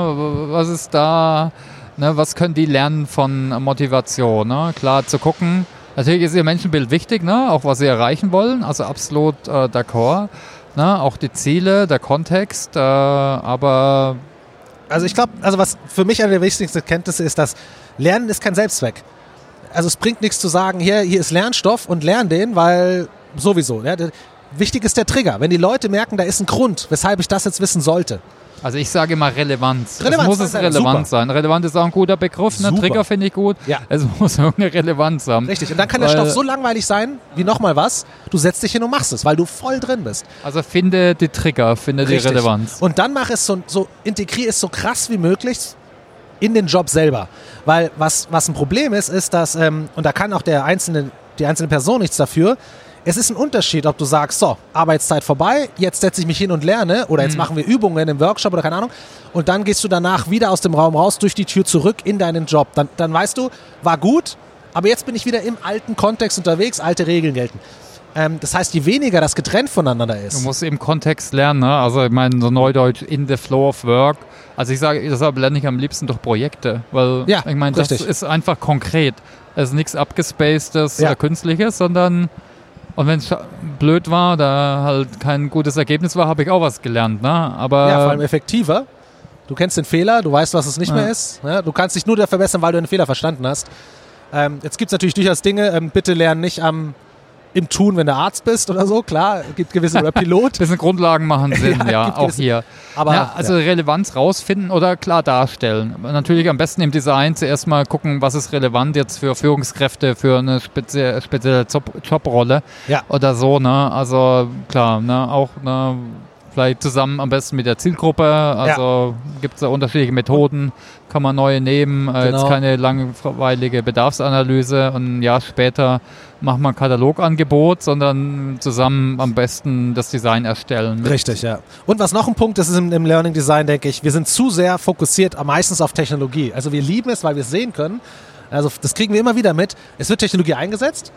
was ist da, ne? was können die lernen von Motivation? Ne? Klar zu gucken, natürlich ist ihr Menschenbild wichtig, ne? auch was sie erreichen wollen, also absolut äh, d'accord. Ne? Auch die Ziele, der Kontext, äh, aber Also ich glaube, also was für mich eine der wichtigsten Erkenntnisse ist, dass Lernen ist kein Selbstzweck. Also es bringt nichts zu sagen, hier, hier ist Lernstoff und lern den, weil sowieso. Ja, der, wichtig ist der Trigger. Wenn die Leute merken, da ist ein Grund, weshalb ich das jetzt wissen sollte. Also ich sage immer Relevanz. Relevanz, es muss es relevant super. sein. Relevant ist auch ein guter Begriff. Ne? Super. Trigger finde ich gut. Ja. Es muss irgendeine Relevanz haben. Richtig. Und dann kann der Stoff so langweilig sein, wie nochmal was. Du setzt dich hin und machst es, weil du voll drin bist. Also finde die Trigger, finde die Richtig. Relevanz. Und dann mach es so, so integrier es so krass wie möglich in den Job selber. Weil was, was ein Problem ist, ist, dass, ähm, und da kann auch der einzelne, die einzelne Person nichts dafür, es ist ein Unterschied, ob du sagst, so, Arbeitszeit vorbei, jetzt setze ich mich hin und lerne oder jetzt machen wir Übungen im Workshop oder keine Ahnung und dann gehst du danach wieder aus dem Raum raus, durch die Tür zurück in deinen Job. Dann, dann weißt du, war gut, aber jetzt bin ich wieder im alten Kontext unterwegs, alte Regeln gelten. Ähm, das heißt, je weniger das getrennt voneinander Du ist, musst im Kontext lernen. Ne? Also ich meine, so neudeutsch in the flow of work. Also ich sage, deshalb lerne ich am liebsten durch Projekte. Weil Ja, ich meine, das ist einfach konkret. Es ist nichts abgespacedes, Ja. künstliches, sondern und wenn es blöd war, da halt kein gutes Ergebnis war, habe ich auch was gelernt. Ne? Aber Ja, vor allem effektiver. Du kennst den Fehler, du weißt, was es nicht Ja. mehr ist. Ja, du kannst dich nur da verbessern, weil du den Fehler verstanden hast. Ähm, jetzt gibt es natürlich durchaus Dinge, ähm, bitte lern nicht am, im Tun, wenn du Arzt bist oder so. Klar, gibt gewisse, oder Pilot. *laughs* bisschen Grundlagen machen *laughs* Sinn, Ja, ja, auch gewisse- hier. Aber ja, also Relevanz rausfinden oder klar darstellen. Natürlich am besten im Design zuerst mal gucken, was ist relevant jetzt für Führungskräfte, für eine spezie spezielle Job Jobrolle Ja. oder so. Ne? Also klar, ne? auch ne? vielleicht zusammen am besten mit der Zielgruppe. Also gibt es da unterschiedliche Methoden, kann man neue nehmen. Äh, Genau. Jetzt keine langweilige Bedarfsanalyse und ein Jahr später macht man ein Katalogangebot, sondern zusammen am besten das Design erstellen. Richtig, ja. Und was noch ein Punkt ist, ist im, im Learning Design, denke ich, wir sind zu sehr fokussiert am meistens auf Technologie. Also wir lieben es, weil wir es sehen können. Also das kriegen wir immer wieder mit. Es wird Technologie eingesetzt,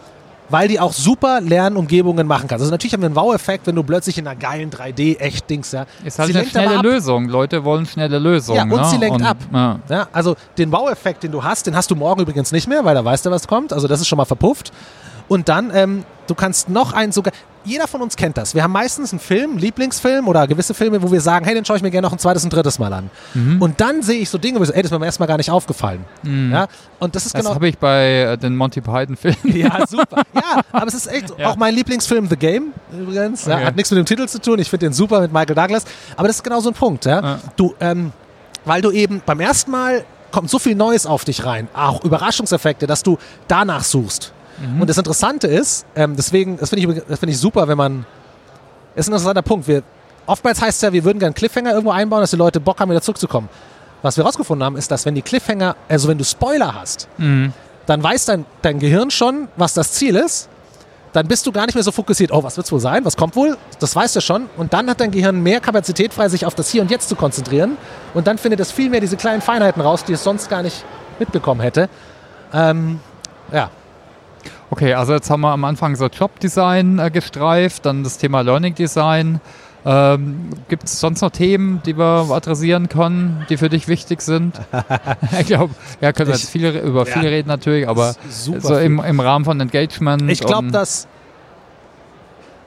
weil die auch super Lernumgebungen machen kann. Also natürlich haben wir einen Wow-Effekt, wenn du plötzlich in einer geilen 3D-Echt-Dings, ja. Ist halt Sie eine schnelle. Lösung. Leute wollen schnelle Lösungen. Ja, und ne? sie lenkt ab. Ja. Ja, also den Wow-Effekt, den du hast, den hast du morgen übrigens nicht mehr, weil da weißt du, was kommt. Also das ist schon mal verpufft. Und dann, ähm, du kannst noch einen sogar, jeder von uns kennt das. Wir haben meistens einen Film, Lieblingsfilm oder gewisse Filme, wo wir sagen, hey, den schaue ich mir gerne noch ein zweites und drittes Mal an. Mhm. Und dann sehe ich so Dinge, wo ich so, ey, das ist mir beim ersten Mal gar nicht aufgefallen. Ja, und das ist Das genau... habe ich bei äh, den Monty Python-Filmen. Ja, super. *laughs* Ja, aber es ist echt Ja. auch mein Lieblingsfilm The Game übrigens. Ja, Okay. hat nichts mit dem Titel zu tun. Ich finde den super mit Michael Douglas. Aber das ist genau so ein Punkt. Ja. Ja. Du, ähm, weil du eben beim ersten Mal kommt so viel Neues auf dich rein, auch Überraschungseffekte, dass du danach suchst. Und das Interessante ist, ähm, deswegen, das finde ich, das finde ich super, wenn man, das ist ein interessanter Punkt. Wir, oftmals heißt es ja, wir würden gerne Cliffhanger irgendwo einbauen, dass die Leute Bock haben, wieder zurückzukommen. Was wir herausgefunden haben, ist, dass wenn die Cliffhanger, also wenn du Spoiler hast, Mhm. dann weiß dein, dein Gehirn schon, was das Ziel ist. Dann bist du gar nicht mehr so fokussiert, oh, was wird's wohl sein, was kommt wohl? Das weißt du schon. Und dann hat dein Gehirn mehr Kapazität frei, sich auf das Hier und Jetzt zu konzentrieren. Und dann findet es viel mehr diese kleinen Feinheiten raus, die es sonst gar nicht mitbekommen hätte. Ähm, ja, Okay, also jetzt haben wir am Anfang so Jobdesign äh, gestreift, dann das Thema Learning Design. Ähm, Gibt es sonst noch Themen, die wir adressieren können, die für dich wichtig sind? *laughs* ich glaube, ja, können wir jetzt viele, über ja. viele reden natürlich, aber so im, im Rahmen von Engagement. ich glaube, dass.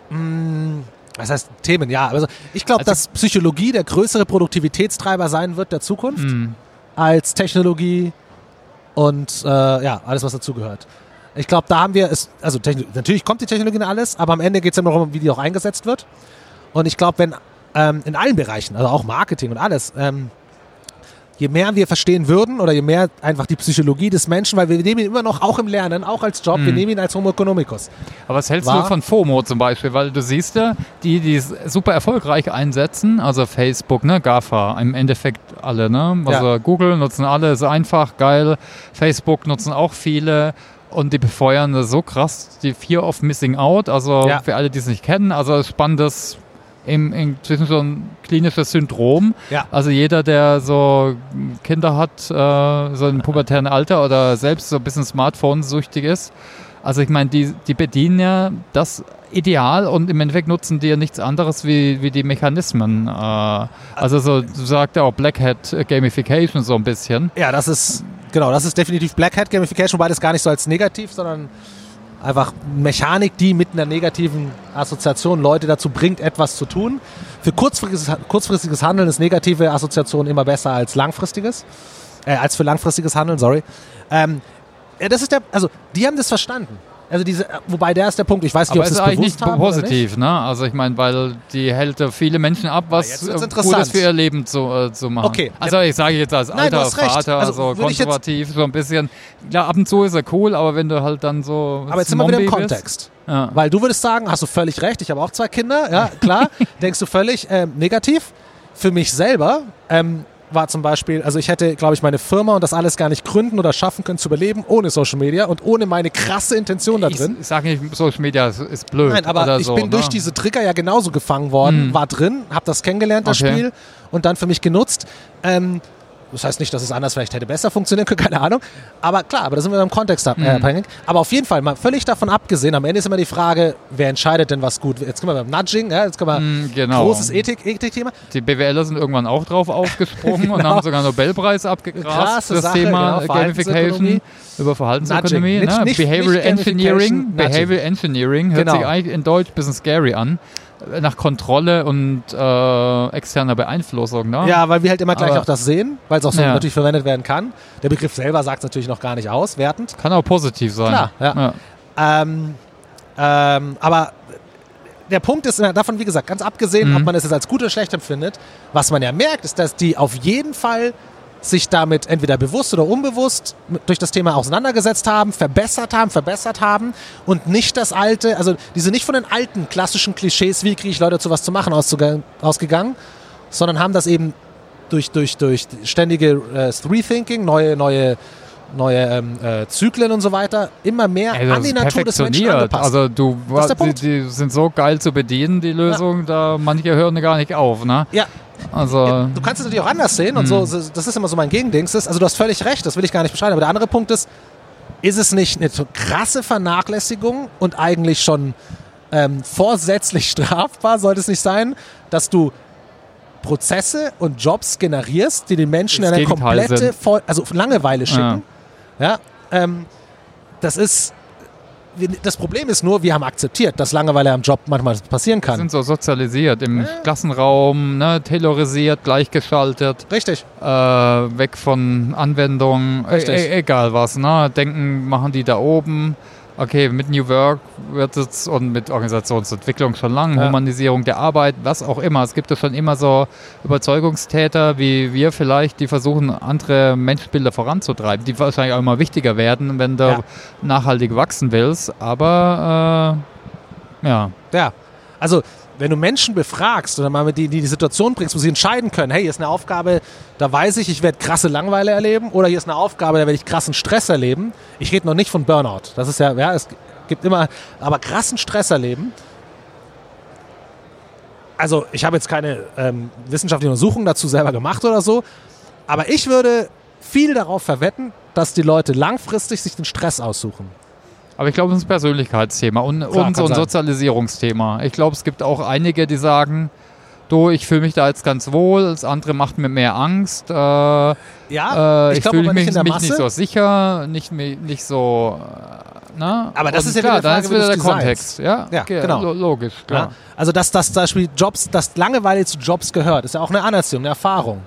Mh, was heißt Themen? Ja, also ich glaube, Also- dass Psychologie der größere Produktivitätstreiber sein wird der Zukunft Mhm. als Technologie und äh, ja, alles, was dazugehört. Ich glaube, da haben wir es, also natürlich kommt die Technologie in alles, aber am Ende geht es ja darum, wie die auch eingesetzt wird. Und ich glaube, wenn ähm, in allen Bereichen, also auch Marketing und alles, ähm, je mehr wir verstehen würden oder je mehr einfach die Psychologie des Menschen, weil wir nehmen ihn immer noch auch im Lernen, auch als Job, mhm. wir nehmen ihn als Homo economicus. Aber was hältst War, du von FOMO zum Beispiel? Weil du siehst ja, die, die es super erfolgreich einsetzen, also Facebook, ne, GAFA, im Endeffekt alle, ne? Also ja. Google nutzen alle, ist einfach, geil. Facebook nutzen auch viele und die befeuern das so krass, die Fear of Missing Out, also ja. für alle, die es nicht kennen, also spannendes im, inzwischen so ein klinisches Syndrom. Ja. Also jeder, der so Kinder hat, äh, so im pubertären Alter oder selbst so ein bisschen Smartphone-süchtig ist. Also ich meine, die, die bedienen ja das Ideal und im Endeffekt nutzen die ja nichts anderes wie, wie die Mechanismen. Äh, also so sagt er auch Black Hat Gamification so ein bisschen. Ja, das ist, genau, das ist definitiv Black Hat Gamification, wobei das gar nicht so als negativ, sondern einfach Mechanik, die mit einer negativen Assoziation Leute dazu bringt, etwas zu tun. Für kurzfristiges, kurzfristiges Handeln ist negative Assoziation immer besser als langfristiges, äh, als für langfristiges Handeln, sorry. Ähm, das ist der, also die haben das verstanden. Also diese, wobei der ist der Punkt, ich weiß nicht, Aber ob es ist eigentlich nicht positiv, ne? Also ich meine, weil die hält viele Menschen ab, was ja, Gutes für ihr Leben zu, äh, zu machen. Okay. Also ich sage jetzt als alter Nein, Vater, also, so konservativ, so ein bisschen. Ja, ab und zu ist er cool, aber wenn du halt dann so. Aber jetzt sind wir wieder im Kontext. Ja. Weil du würdest sagen, hast du völlig recht, ich habe auch zwei Kinder, ja, klar, *laughs* denkst du völlig ähm, negativ. Für mich selber ähm, war zum Beispiel, also ich hätte, glaube ich, meine Firma und das alles gar nicht gründen oder schaffen können zu überleben ohne Social Media und ohne meine krasse Intention da drin. Ich, ich sage nicht, Social Media ist blöd. Nein, aber ich so, bin ne? durch diese Trigger ja genauso gefangen worden, hm. war drin, habe das kennengelernt, das okay. Spiel und dann für mich genutzt. Ähm, das heißt nicht, dass es anders vielleicht hätte besser funktionieren können, *laughs* keine Ahnung. Aber klar, aber da sind wir im Kontext äh, mhm. abhängig. Mhm. Aber auf jeden Fall, mal völlig davon abgesehen, am Ende ist immer die Frage, wer entscheidet denn was gut. Jetzt kommen wir beim Nudging, ja, jetzt kommen wir mhm, genau. großes Ethik, Ethik-Thema. Die BWLer sind irgendwann auch drauf *laughs* aufgesprungen genau. und haben sogar einen Nobelpreis abgegrast für das Sache, Thema genau, Gamification über Verhaltensökonomie. Ne? Nicht, Behavioral nicht Engineering. Behavioral Engineering hört genau. sich eigentlich in Deutsch ein bisschen scary an nach Kontrolle und äh, externer Beeinflussung. Ne? Ja, weil wir halt immer gleich Aber, auch das sehen, weil es auch so ja. natürlich verwendet werden kann. Der Begriff selber sagt es natürlich noch gar nicht aus, wertend. Kann auch positiv sein. Klar, ja. ja. Ähm, ähm, aber der Punkt ist davon, wie gesagt, ganz abgesehen, mhm. ob man es jetzt als gut oder schlecht empfindet, was man ja merkt, ist, dass die auf jeden Fall sich damit entweder bewusst oder unbewusst durch das Thema auseinandergesetzt haben, verbessert haben, verbessert haben und nicht das alte, also diese nicht von den alten klassischen Klischees, wie kriege ich Leute zu was zu machen, ausgegangen, sondern haben das eben durch, durch, durch ständige äh, Rethinking, neue, neue neue ähm, äh, Zyklen und so weiter immer mehr Ey, an die Natur des Menschen angepasst. Also du, die, die, sind so geil zu bedienen, die Lösungen, ja. da manche hören gar nicht auf, ne? Ja, also ja, du kannst es natürlich auch anders sehen und so, hm. das ist immer so mein Gegendings. Also du hast völlig recht, das will ich gar nicht beschreiben. Aber der andere Punkt ist, ist es nicht eine krasse Vernachlässigung und eigentlich schon ähm, vorsätzlich *laughs* strafbar, sollte es nicht sein, dass du Prozesse und Jobs generierst, die den Menschen das eine komplette, Voll also Langeweile schicken. Ja, ja ähm, das ist das Problem ist nur, wir haben akzeptiert, dass Langeweile am Job manchmal passieren kann. Wir sind so sozialisiert im. Klassenraum, ne, tailorisiert, gleichgeschaltet. Richtig. Äh, weg von Anwendungen, e e egal was. Ne? Denken machen die da oben okay, mit New Work wird es und mit Organisationsentwicklung schon lange, ja. Humanisierung der Arbeit, was auch immer. Es gibt ja schon immer so Überzeugungstäter wie wir vielleicht, die versuchen, andere Menschbilder voranzutreiben, die wahrscheinlich auch immer wichtiger werden, wenn du ja. nachhaltig wachsen willst. Aber äh, ja. Ja, also wenn du Menschen befragst oder mal mit die, die die Situation bringst, wo sie entscheiden können, hey, hier ist eine Aufgabe, da weiß ich, ich werde krasse Langeweile erleben oder hier ist eine Aufgabe, da werde ich krassen Stress erleben. Ich rede noch nicht von Burnout. Das ist ja, ja, es gibt immer, aber krassen Stress erleben. Also ich habe jetzt keine ähm, wissenschaftliche Untersuchung dazu selber gemacht oder so, aber ich würde viel darauf verwetten, dass die Leute langfristig sich den Stress aussuchen. Aber ich glaube, es ist ein Persönlichkeitsthema und, Klar, und so ein sein. Sozialisierungsthema. Ich glaube, es gibt auch einige, die sagen, du, ich fühle mich da jetzt ganz wohl, das andere macht mir mehr Angst. Äh, ja, äh, ich, ich fühle mich, mich nicht so sicher, nicht, nicht so. Äh, na? Aber das und ist ja klar, wieder, Frage, ist wieder der Kontext. Ja, ja genau. logisch, klar. Ja? Also, dass das zum Beispiel Jobs, dass Langeweile zu Jobs gehört, ist ja auch eine Anerziehung, eine Erfahrung.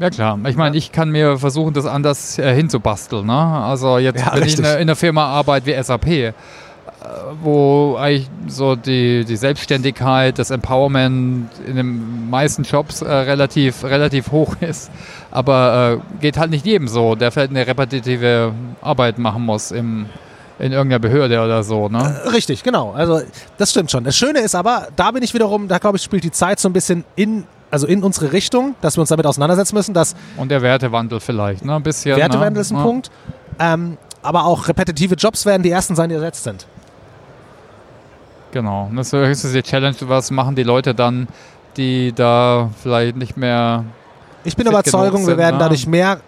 Ja klar, ich meine, ich kann mir versuchen, das anders äh, hinzubasteln. Ne? Also jetzt, Ja, wenn richtig. ich in einer, in einer Firma arbeite wie SAP, äh, wo eigentlich so die, die Selbstständigkeit, das Empowerment in den meisten Jobs äh, relativ, relativ hoch *laughs* ist, aber äh, geht halt nicht jedem so, der vielleicht eine repetitive Arbeit machen muss im, in irgendeiner Behörde oder so. Ne? Richtig, genau. Also das stimmt schon. Das Schöne ist aber, da bin ich wiederum, da glaube ich, spielt die Zeit so ein bisschen in, also in unsere Richtung, dass wir uns damit auseinandersetzen müssen, dass Und der Wertewandel vielleicht, ne? ein bisschen. Wertewandel ne? ist ein Ja. Punkt. Ähm, aber auch repetitive Jobs werden die ersten sein, die ersetzt sind. Genau. Das ist höchstens die Challenge, was machen die Leute dann, die da vielleicht nicht mehr. Ich bin der Überzeugung, wir sind, werden ne? dadurch mehr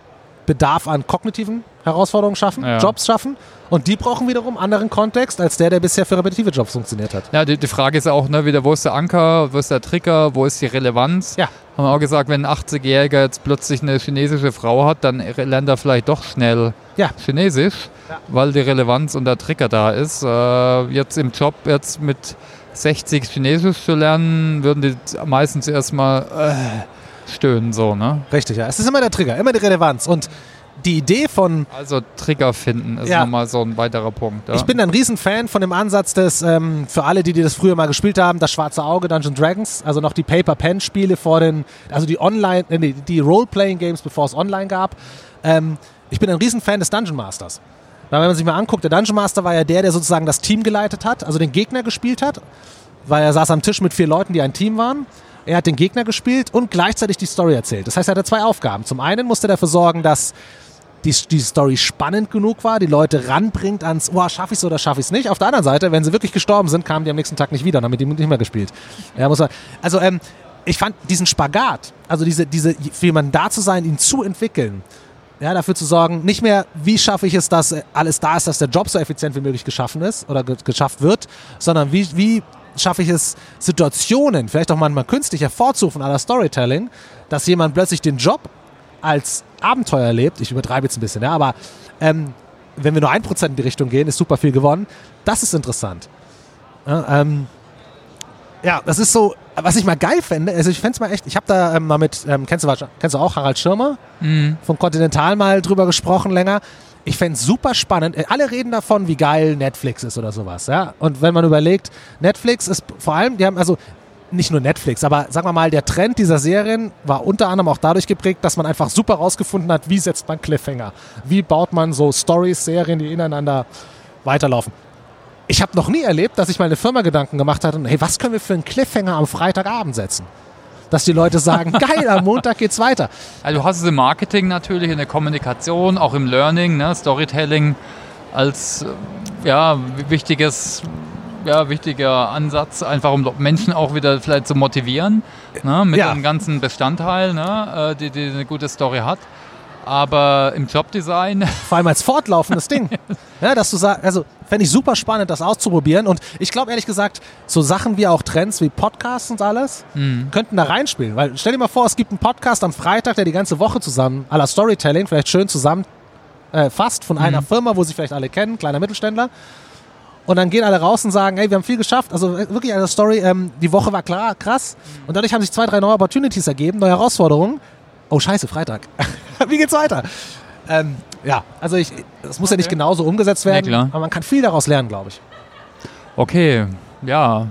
Bedarf an kognitiven Herausforderungen schaffen, Ja. Jobs schaffen. Und die brauchen wiederum anderen Kontext als der, der bisher für repetitive Jobs funktioniert hat. Ja, die, die Frage ist auch ne, wieder, wo ist der Anker, wo ist der Trigger, wo ist die Relevanz? Ja. Haben wir auch gesagt, wenn ein 80-Jähriger jetzt plötzlich eine chinesische Frau hat, dann lernt er vielleicht doch schnell Ja. Chinesisch, Ja. weil die Relevanz und der Trigger da ist. Äh, jetzt im Job jetzt mit 60 Chinesisch zu lernen, würden die meistens erstmal äh, stöhnen so, ne? Richtig, ja. Es ist immer der Trigger, immer die Relevanz. Und die Idee von, Also Trigger finden ist Ja. nochmal so ein weiterer Punkt. Ja. ich bin ein Riesenfan von dem Ansatz des, ähm, für alle, die, die das früher mal gespielt haben, das schwarze Auge Dungeon Dragons, also noch die Paper-Pen-Spiele vor den, also die Online, äh, nee, die Role-Playing-Games, bevor es online gab. Ähm, ich bin ein Riesenfan des Dungeon Masters. Weil wenn man sich mal anguckt, der Dungeon Master war ja der, der sozusagen das Team geleitet hat, also den Gegner gespielt hat, weil er saß am Tisch mit vier Leuten, die ein Team waren. Er hat den Gegner gespielt und gleichzeitig die Story erzählt. Das heißt, er hatte zwei Aufgaben. Zum einen musste er dafür sorgen, dass die, die Story spannend genug war, die Leute ranbringt ans, oh, schaffe ich es oder schaffe ich es nicht. Auf der anderen Seite, wenn sie wirklich gestorben sind, kamen die am nächsten Tag nicht wieder und haben mit ihm nicht mehr gespielt. Ja, muss man, also ähm, ich fand diesen Spagat, also diese, diese, für jemanden da zu sein, ihn zu entwickeln, ja, dafür zu sorgen, nicht mehr, wie schaffe ich es, dass alles da ist, dass der Job so effizient wie möglich geschaffen ist oder ge geschafft wird, sondern wie, wie schaffe ich es, Situationen, vielleicht auch manchmal künstlich hervorzurufen, aller Storytelling, dass jemand plötzlich den Job als Abenteuer erlebt. Ich übertreibe jetzt ein bisschen, ja, aber ähm, wenn wir nur ein Prozent in die Richtung gehen, ist super viel gewonnen. Das ist interessant. Ja, ähm, ja, das ist so, was ich mal geil fände, also ich fände es mal echt, ich habe da ähm, mal mit, ähm, kennst, du, kennst du auch Harald Schirmer Mhm. von Continental mal drüber gesprochen länger. Ich fände es super spannend. Äh, Alle reden davon, wie geil Netflix ist oder sowas. Ja? Und wenn man überlegt, Netflix ist vor allem, die haben also nicht nur Netflix, aber sagen wir mal, der Trend dieser Serien war unter anderem auch dadurch geprägt, dass man einfach super rausgefunden hat, wie setzt man Cliffhanger, wie baut man so Stories, Serien, die ineinander weiterlaufen. Ich habe noch nie erlebt, dass sich mal eine Firma Gedanken gemacht hat, und, hey, was können wir für einen Cliffhanger am Freitagabend setzen? Dass die Leute sagen, *laughs* geil, am Montag geht's weiter. Also du hast es im Marketing natürlich, in der Kommunikation, auch im Learning, ne, Storytelling als äh, ja, wichtiges, ja, wichtiger Ansatz, einfach um Menschen auch wieder vielleicht zu motivieren, ne, mit Ja. dem ganzen Bestandteil, ne, äh, die, die eine gute Story hat. Aber im Jobdesign, *laughs* Vor allem als fortlaufendes Ding. *laughs* Ja, dass du sagst, also fände ich super spannend, das auszuprobieren. Und ich glaube ehrlich gesagt, so Sachen wie auch Trends wie Podcasts und alles könnten da reinspielen. Weil stell dir mal vor, es gibt einen Podcast am Freitag, der die ganze Woche zusammen, aller Storytelling, vielleicht schön zusammen äh, fasst von einer Firma, wo sich vielleicht alle kennen, kleiner Mittelständler. Und dann gehen alle raus und sagen, hey, wir haben viel geschafft. Also äh, wirklich eine Story, ähm, die Woche war klar, krass. Und dadurch haben sich zwei, drei neue Opportunities ergeben, neue Herausforderungen. Oh scheiße, Freitag. *laughs* Wie geht's weiter? Ähm, ja, also ich, das muss ja nicht Okay. genauso umgesetzt werden, klar. aber man kann viel daraus lernen, glaube ich. okay, ja.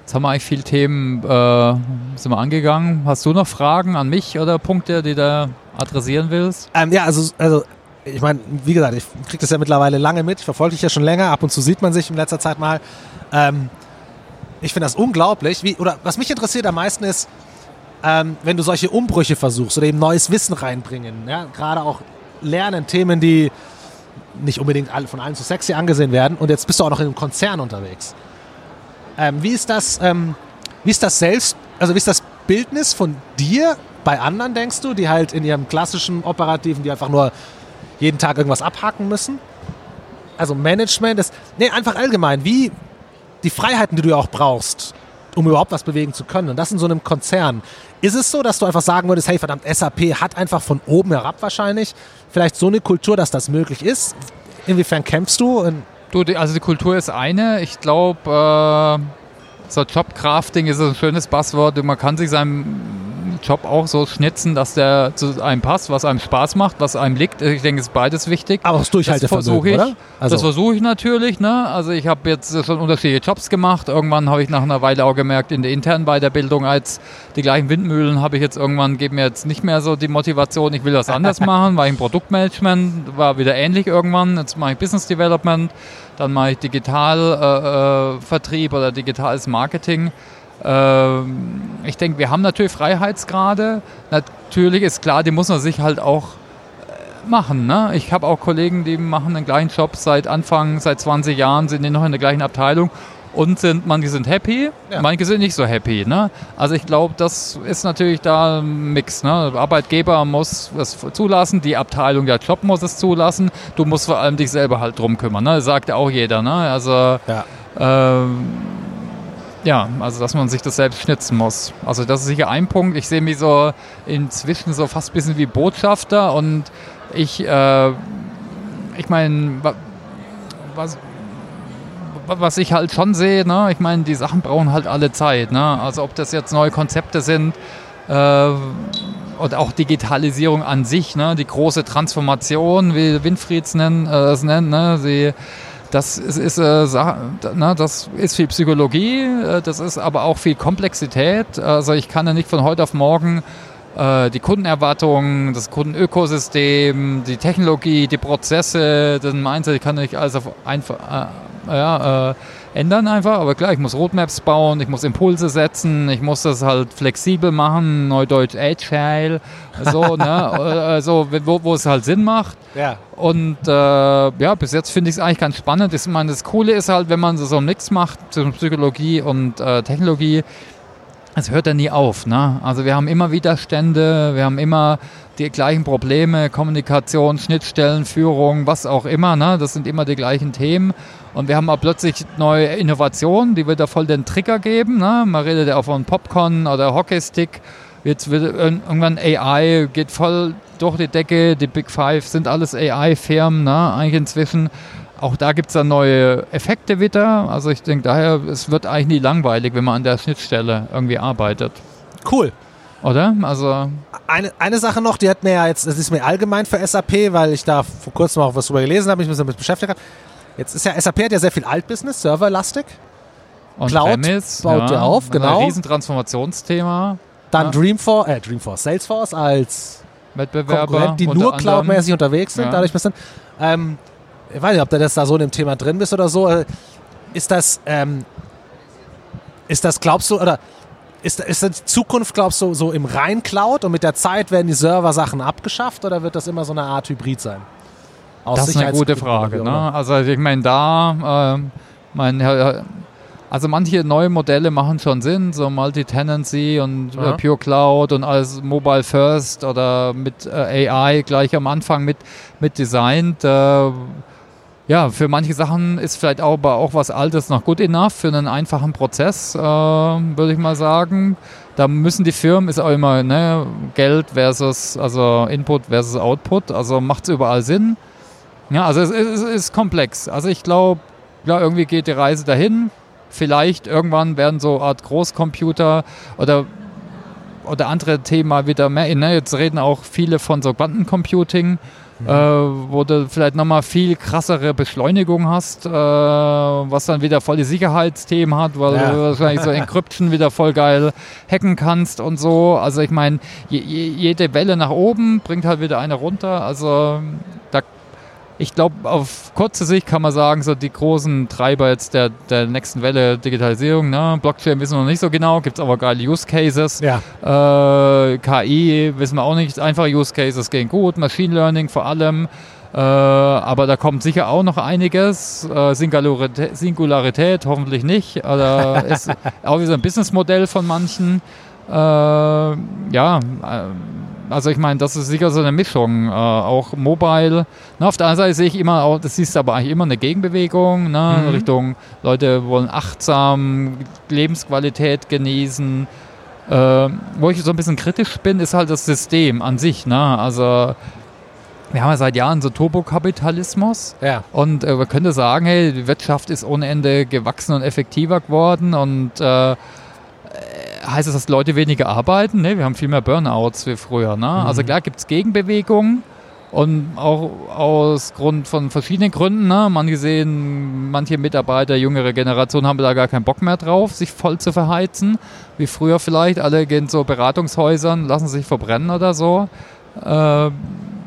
Jetzt haben wir eigentlich viele Themen äh, sind wir angegangen. Hast du noch Fragen an mich oder Punkte, die du adressieren willst? Ähm, ja, also, also ich meine, wie gesagt, ich kriege das ja mittlerweile lange mit, ich verfolge dich ja schon länger, ab und zu sieht man sich in letzter Zeit mal. Ähm, ich finde das unglaublich. Wie, oder was mich interessiert am meisten ist, ähm, wenn du solche Umbrüche versuchst oder eben neues Wissen reinbringen, ja, gerade auch lernen, Themen, die nicht unbedingt von allen so sexy angesehen werden und jetzt bist du auch noch in einem Konzern unterwegs. Ähm, wie ist das, ähm, wie ist das selbst, also wie ist das Bildnis von dir bei anderen, denkst du, die halt in ihrem klassischen Operativen, die einfach nur jeden Tag irgendwas abhaken müssen? Also Management, das, nee, einfach allgemein, wie die Freiheiten, die du ja auch brauchst, um überhaupt was bewegen zu können. Und das in so einem Konzern. Ist es so, dass du einfach sagen würdest, hey verdammt, SAP hat einfach von oben herab wahrscheinlich vielleicht so eine Kultur, dass das möglich ist? Inwiefern kämpfst du? Du, also die Kultur ist eine. Ich glaube, äh, so Jobcrafting ist ein schönes Buzzword. Man kann sich seinen Job auch so schnitzen, dass der zu einem passt, was einem Spaß macht, was einem liegt. Ich denke, es ist beides wichtig. Aber das Durchhaltevermögen, ich, oder? Also. Das versuche ich natürlich. Ne? Also ich habe jetzt schon unterschiedliche Jobs gemacht. Irgendwann habe ich nach einer Weile auch gemerkt, in der internen Weiterbildung als die gleichen Windmühlen habe ich jetzt irgendwann, geben mir jetzt nicht mehr so die Motivation, ich will das anders *laughs* machen, weil ich im Produktmanagement war wieder ähnlich irgendwann. Jetzt mache ich Business Development, dann mache ich Digitalvertrieb äh, äh, oder digitales Marketing. Ähm, ich denke, wir haben natürlich Freiheitsgrade. Natürlich ist klar, die muss man sich halt auch äh, machen. Ne? Ich habe auch Kollegen, die machen den gleichen Job seit Anfang, seit 20 Jahren, sind die noch in der gleichen Abteilung und sind, manche sind happy, ja. manche sind nicht so happy. Ne? Also ich glaube, das ist natürlich da ein Mix. Ne? Der Arbeitgeber muss es zulassen, die Abteilung, der Job muss es zulassen, du musst vor allem dich selber halt drum kümmern. Ne? Das sagt ja auch jeder. Ne? Also ja. Ähm, ja, also dass man sich das selbst schnitzen muss. Also das ist sicher ein Punkt. Ich sehe mich so inzwischen so fast ein bisschen wie Botschafter und ich, äh, ich meine, was, was ich halt schon sehe, ne, ich meine, die Sachen brauchen halt alle Zeit. Ne? Also ob das jetzt neue Konzepte sind äh, oder auch Digitalisierung an sich, ne? die große Transformation, wie Winfrieds nennen, äh, es nennt, ne? sie das ist, ist äh, na, das ist viel Psychologie, äh, das ist aber auch viel Komplexität. Also ich kann ja nicht von heute auf morgen äh, die Kundenerwartungen, das Kundenökosystem, die Technologie, die Prozesse, den Mindset, ich kann nicht alles auf einfach äh, ja, äh, ändern einfach. Aber klar, ich muss Roadmaps bauen, ich muss Impulse setzen, ich muss das halt flexibel machen, neudeutsch agile, so, *laughs* ne? also, wo, wo es halt Sinn macht. Ja. Und äh, ja, bis jetzt finde ich es eigentlich ganz spannend. Ich meine, das Coole ist halt, wenn man so einen Mix macht zwischen Psychologie und äh, Technologie, es hört ja nie auf. Ne? Also wir haben immer Widerstände, wir haben immer die gleichen Probleme, Kommunikation, Schnittstellen, Führung, was auch immer. Ne? Das sind immer die gleichen Themen. Und wir haben auch plötzlich neue Innovationen, die wird da voll den Trigger geben. Ne? Man redet ja auch von Popcorn oder Hockeystick. Jetzt wird irgendwann AI, geht voll durch die Decke. Die Big Five sind alles AI-Firmen, ne? eigentlich inzwischen. Auch da gibt es dann neue Effekte wieder. Also ich denke daher, es wird eigentlich nie langweilig, wenn man an der Schnittstelle irgendwie arbeitet. Cool. Oder? Also. Eine, eine Sache noch, die hat mir ja jetzt, das ist mir allgemein für SAP, weil ich da vor kurzem auch was drüber gelesen habe, mich ein bisschen damit beschäftigt habe. Jetzt ist ja SAP hat ja sehr viel Altbusiness, Serverlastig. Und Cloud Premise, baut ja, auf, genau. Ein Riesentransformationsthema. Dann ja. Dreamforce, äh, Dreamforce, Salesforce als Wettbewerber, Konkurrent, die nur cloudmäßig unterwegs sind, ja. dadurch bisschen. Ähm, ich weiß nicht, ob du das da so in dem Thema drin bist oder so. Äh, ist das, ähm, ist das, glaubst du, oder ist, ist die Zukunft, glaubst du, so im rein Cloud und mit der Zeit werden die Server-Sachen abgeschafft oder wird das immer so eine Art Hybrid sein? Aus das ist eine gute Frage. Ne? Also ich meine, da, äh, mein, also manche neue Modelle machen schon Sinn, so Multi-Tenancy und äh, Pure Cloud und alles Mobile First oder mit äh, AI gleich am Anfang mit, mit designt. Ja, für manche Sachen ist vielleicht aber auch was Altes noch gut enough für einen einfachen Prozess, äh, würde ich mal sagen. Da müssen die Firmen, ist auch immer ne, Geld versus, also Input versus Output, also macht es überall Sinn. Ja, also es, es, es ist komplex. Also ich glaube, ja, irgendwie geht die Reise dahin. Vielleicht irgendwann werden so Art Großcomputer oder oder andere Themen wieder mehr. Ne? Jetzt reden auch viele von so Quantencomputing mhm. äh, wo du vielleicht nochmal viel krassere Beschleunigung hast, äh, was dann wieder voll die Sicherheitsthemen hat, weil ja. du wahrscheinlich so Encryption wieder voll geil hacken kannst und so. Also ich meine, je, jede Welle nach oben bringt halt wieder eine runter. Also da ich glaube, auf kurze Sicht kann man sagen, so die großen Treiber jetzt der, der nächsten Welle Digitalisierung, ne? Blockchain wissen wir noch nicht so genau, gibt es aber geile Use Cases. Ja. Äh, KI wissen wir auch nicht, einfache Use Cases gehen gut, Machine Learning vor allem. Äh, aber da kommt sicher auch noch einiges. Äh, Singularität, Singularität, hoffentlich nicht. Oder *laughs* ist auch wieder ein Businessmodell von manchen. Äh, ja, äh, also ich meine, das ist sicher so eine Mischung. Äh, auch mobile. Na, auf der anderen Seite sehe ich immer, auch, das ist aber eigentlich immer eine Gegenbewegung ne, mhm. Richtung Leute wollen achtsam Lebensqualität genießen. Äh, wo ich so ein bisschen kritisch bin, ist halt das System an sich. Ne? Also wir haben ja seit Jahren so Turbokapitalismus ja. und äh, man könnte sagen, hey, die Wirtschaft ist ohne Ende gewachsen und effektiver geworden und äh, heißt es, dass Leute weniger arbeiten? Ne, wir haben viel mehr Burnouts wie früher. Ne? Also klar gibt es Gegenbewegungen und auch aus Grund von verschiedenen Gründen. Ne? Man gesehen, manche Mitarbeiter, jüngere Generationen haben da gar keinen Bock mehr drauf, sich voll zu verheizen, wie früher vielleicht. Alle gehen zu Beratungshäusern, lassen sich verbrennen oder so. Äh,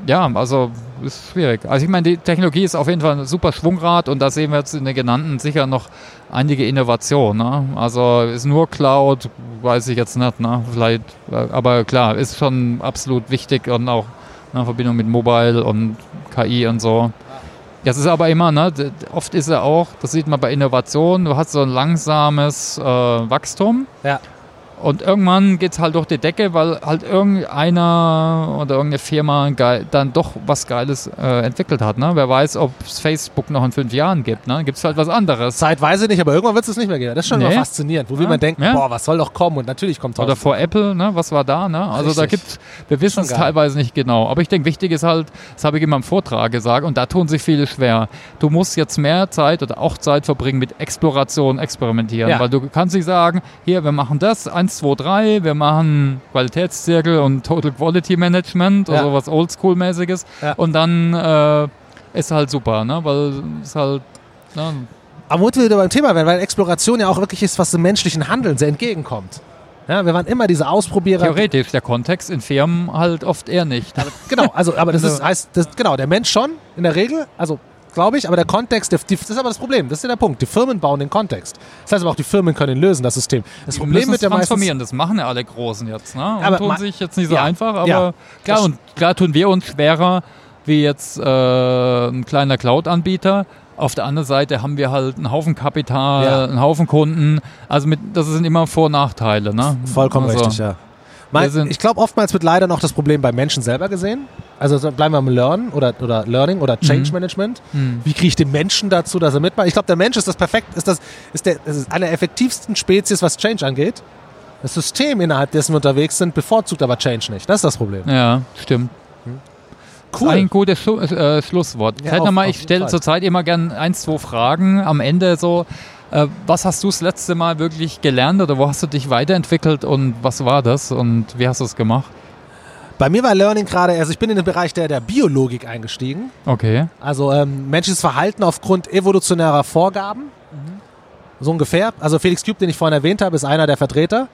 ja, also ist schwierig. Also ich meine, die Technologie ist auf jeden Fall ein super Schwungrad und da sehen wir jetzt in den genannten sicher noch einige Innovationen. Ne? Also ist nur Cloud, weiß ich jetzt nicht, ne? Vielleicht, äh, aber klar, ist schon absolut wichtig und auch in Verbindung mit Mobile und KI und so. Das ist aber immer, ne, oft ist er auch, das sieht man bei Innovationen, du hast so ein langsames äh, Wachstum. Ja. Und irgendwann geht es halt durch die Decke, weil halt irgendeiner oder irgendeine Firma dann doch was Geiles äh, entwickelt hat. Ne? Wer weiß, ob es Facebook noch in fünf Jahren gibt. Ne? Gibt es halt was anderes. Zeitweise nicht, aber irgendwann wird es nicht mehr geben. Das ist schon nee. faszinierend, wo ja. man denkt, ja. boah, was soll doch kommen? Und natürlich kommt Oder vor Apple, ne? was war da? Ne? Also Richtig. da gibt wir wissen es teilweise nicht genau. Aber ich denke, wichtig ist halt, das habe ich in meinem Vortrag gesagt, und da tun sich viele schwer. Du musst jetzt mehr Zeit oder auch Zeit verbringen mit Exploration, Experimentieren. Ja. Weil du kannst nicht sagen, hier, wir machen das, ein 1, 2, 3, wir machen Qualitätszirkel und Total Quality Management, also ja. was Oldschool-mäßiges. Ja. Und dann äh, ist halt super, ne? weil es halt. Ne? Aber wo wir wieder beim Thema werden, weil Exploration ja auch wirklich ist, was dem menschlichen Handeln sehr entgegenkommt. Ja, wir waren immer diese Ausprobierer. Theoretisch, der Kontext in Firmen halt oft eher nicht. Genau, also, aber das ist, heißt, das, genau, der Mensch schon in der Regel, also glaube ich, aber der Kontext, das ist aber das Problem, das ist ja der Punkt. Die Firmen bauen den Kontext. Das heißt aber auch, die Firmen können ihn lösen, das System. Das die Problem mit der transformieren, das machen ja alle Großen jetzt, ne? Und aber tun sich jetzt nicht so ja, einfach, aber ja, klar, und klar tun wir uns schwerer, wie jetzt äh, ein kleiner Cloud-Anbieter. Auf der anderen Seite haben wir halt einen Haufen Kapital, ja. einen Haufen Kunden. Also mit, das sind immer Vor- und Nachteile. Ne? Vollkommen also, richtig, ja. Mein, ich glaube, oftmals wird leider noch das Problem beim Menschen selber gesehen. Also bleiben wir am Learn oder, oder Learning oder Change mhm. Management. Mhm. Wie kriege ich den Menschen dazu, dass er mitmacht? Ich glaube, der Mensch ist das perfekt, ist das, ist der, das ist eine der effektivsten Spezies, was Change angeht. Das System, innerhalb dessen wir unterwegs sind, bevorzugt aber Change nicht. Das ist das Problem. Ja, stimmt. Hm. Cool. ein gutes Schlu äh, Schlusswort. Ja, auf, mal, ich stelle zurzeit immer gerne ein, zwei Fragen am Ende so. Äh, was hast du das letzte Mal wirklich gelernt oder wo hast du dich weiterentwickelt und was war das und wie hast du es gemacht? Bei mir war Learning gerade, also ich bin in den Bereich der, der Biologik eingestiegen. Okay. Also ähm, menschliches Verhalten aufgrund evolutionärer Vorgaben. Mhm. So ungefähr. Also Felix Cube, den ich vorhin erwähnt habe, ist einer der Vertreter.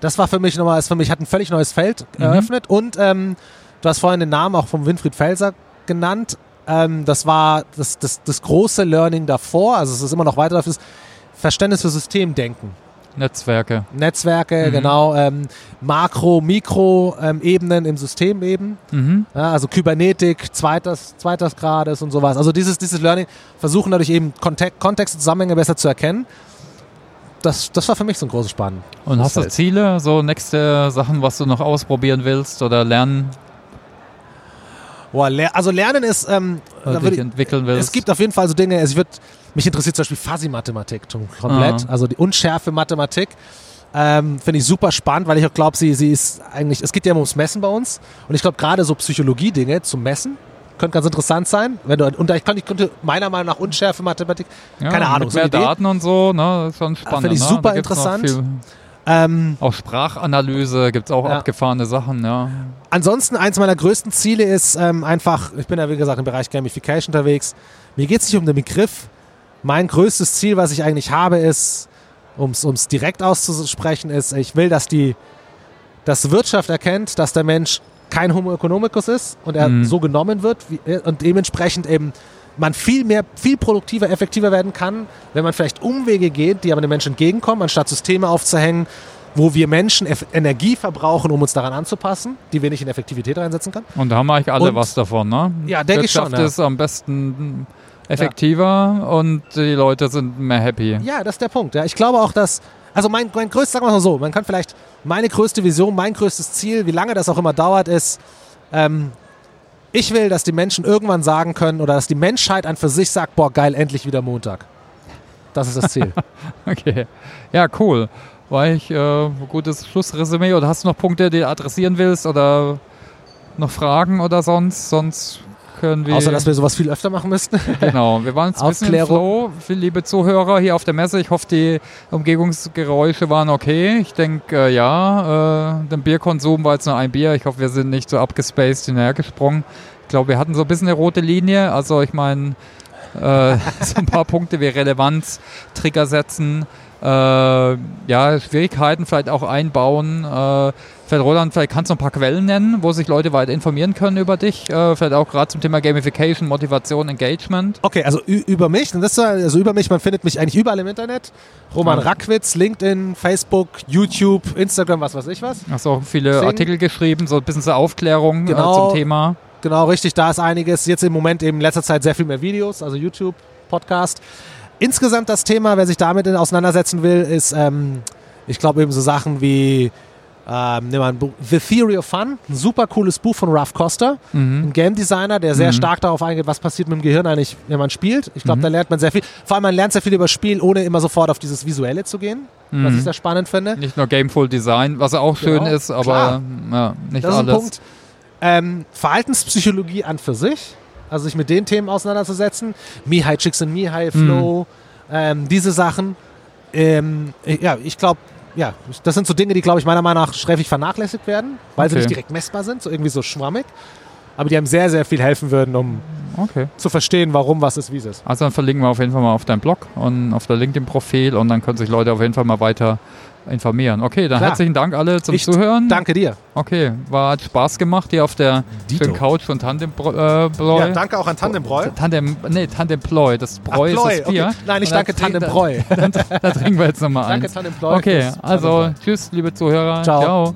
Das war für mich nochmal, ist für mich hat ein völlig neues Feld mhm. eröffnet. Und ähm, du hast vorhin den Namen auch von Winfried Felser genannt. Ähm, das war das, das, das große Learning davor, also es ist immer noch weiter, das Verständnis für Systemdenken. Netzwerke. Netzwerke, mhm. genau. Ähm, Makro-, Mikro-Ebenen im System eben. Mhm. Ja, also Kybernetik, zweites, zweites Grades und sowas. Also dieses, dieses Learning versuchen dadurch eben Kontext, Kontexte, Zusammenhänge besser zu erkennen. Das, das war für mich so ein großes Spannend. Und hast du Ziele, so nächste Sachen, was du noch ausprobieren willst oder lernen? Boah, ler also Lernen ist. Ähm, dich entwickeln willst. Es gibt auf jeden Fall so Dinge. Also ich würde mich interessiert zum Beispiel Fuzzy-Mathematik komplett, ah. also die unschärfe Mathematik. Ähm, Finde ich super spannend, weil ich auch glaube, sie, sie ist eigentlich, es geht ja immer ums Messen bei uns. Und ich glaube, gerade so Psychologie-Dinge zum Messen könnte ganz interessant sein. Wenn du, und ich, könnte, meiner Meinung nach unschärfe Mathematik, ja, keine Ahnung. Mit mehr so Daten und so, ne, ist schon spannend. Finde ich ne? super interessant. Ähm, auch Sprachanalyse gibt es auch ja. abgefahrene Sachen, ja. Ansonsten, eins meiner größten Ziele ist ähm, einfach, ich bin ja wie gesagt im Bereich Gamification unterwegs. Mir geht es nicht um den Begriff, mein größtes Ziel, was ich eigentlich habe, ist, um es direkt auszusprechen, ist, ich will, dass die dass Wirtschaft erkennt, dass der Mensch kein Homo economicus ist und er mhm. so genommen wird wie, und dementsprechend eben man viel mehr, viel produktiver, effektiver werden kann, wenn man vielleicht Umwege geht, die aber den Menschen entgegenkommen, anstatt Systeme aufzuhängen, wo wir Menschen Energie verbrauchen, um uns daran anzupassen, die wir nicht in Effektivität reinsetzen können. Und da haben eigentlich alle und, was davon, ne? Ja, denke ich schon. Ja. ist am besten effektiver ja. und die Leute sind mehr happy. Ja, das ist der Punkt. Ja. Ich glaube auch, dass, also mein, mein größtes, sagen wir mal so, man kann vielleicht, meine größte Vision, mein größtes Ziel, wie lange das auch immer dauert, ist, ähm, ich will, dass die Menschen irgendwann sagen können oder dass die Menschheit an für sich sagt, boah, geil, endlich wieder Montag. Das ist das Ziel. *laughs* okay. Ja, cool. War ich äh, gutes Schlussresümee oder hast du noch Punkte, die du adressieren willst oder noch Fragen oder sonst? Sonst irgendwie. Außer, dass wir sowas viel öfter machen müssten. *laughs* Genau, wir waren jetzt ein bisschen im Flow. Viele liebe Zuhörer hier auf der Messe. Ich hoffe, die Umgebungsgeräusche waren okay. Ich denke, äh, ja. Äh, der Bierkonsum war jetzt nur ein Bier. Ich hoffe, wir sind nicht so abgespaced hinterhergesprungen. Ich glaube, wir hatten so ein bisschen eine rote Linie. Also ich meine, äh, *laughs* so ein paar Punkte wie Relevanz, Trigger setzen, äh, ja, Schwierigkeiten vielleicht auch einbauen. Äh, vielleicht Roland, vielleicht kannst du ein paar Quellen nennen, wo sich Leute weiter informieren können über dich. Äh, vielleicht auch gerade zum Thema Gamification, Motivation, Engagement. Okay, also über mich, das, also über mich, man findet mich eigentlich überall im Internet. Roman ja. Rackwitz, LinkedIn, Facebook, YouTube, Instagram, was weiß ich was. Hast auch viele Sing. Artikel geschrieben, so ein bisschen zur Aufklärung äh, genau, zum Thema. Genau, richtig, da ist einiges. Jetzt im Moment eben in letzter Zeit sehr viel mehr Videos, also YouTube, Podcast. Insgesamt das Thema, wer sich damit auseinandersetzen will, ist, ähm, ich glaube, eben so Sachen wie ähm, nehmen wir ein Buch, The Theory of Fun, ein super cooles Buch von Ralph Coster, mhm. ein Game Designer, der sehr mhm. stark darauf eingeht, was passiert mit dem Gehirn eigentlich, wenn man spielt. Ich glaube, mhm. da lernt man sehr viel. Vor allem, man lernt sehr viel über Spiel, ohne immer sofort auf dieses Visuelle zu gehen, was ich mhm. sehr spannend finde. Nicht nur Gameful Design, was auch schön genau. ist, aber ja, nicht das alles. Ist ein Punkt. Ähm, Verhaltenspsychologie an für sich also sich mit den Themen auseinanderzusetzen. Mihai Chicks and Mihai Flow, mhm. ähm, diese Sachen. Ähm, ja, ich glaube, ja, das sind so Dinge, die, glaube ich, meiner Meinung nach sträflich vernachlässigt werden, weil okay. sie nicht direkt messbar sind, so irgendwie so schwammig. Aber die einem sehr, sehr viel helfen würden, um okay. zu verstehen, warum was ist, wie es ist. Also dann verlinken wir auf jeden Fall mal auf deinem Blog und auf der LinkedIn-Profil und dann können sich Leute auf jeden Fall mal weiter informieren. Okay, dann Klar. herzlichen Dank alle zum ich Zuhören. Danke dir. Okay, war hat Spaß gemacht hier auf der schönen Couch von Tandembräu. Äh, ja, danke auch an Tandembräu. Tandem, nee, Tandemploy. Das Bräu ist das Bier. Okay. Nein, ich danke Tandembräu. *laughs* Da trinken wir jetzt nochmal eins. Danke Tandemploy. Okay, also tschüss, liebe Zuhörer. Ciao. Ciao.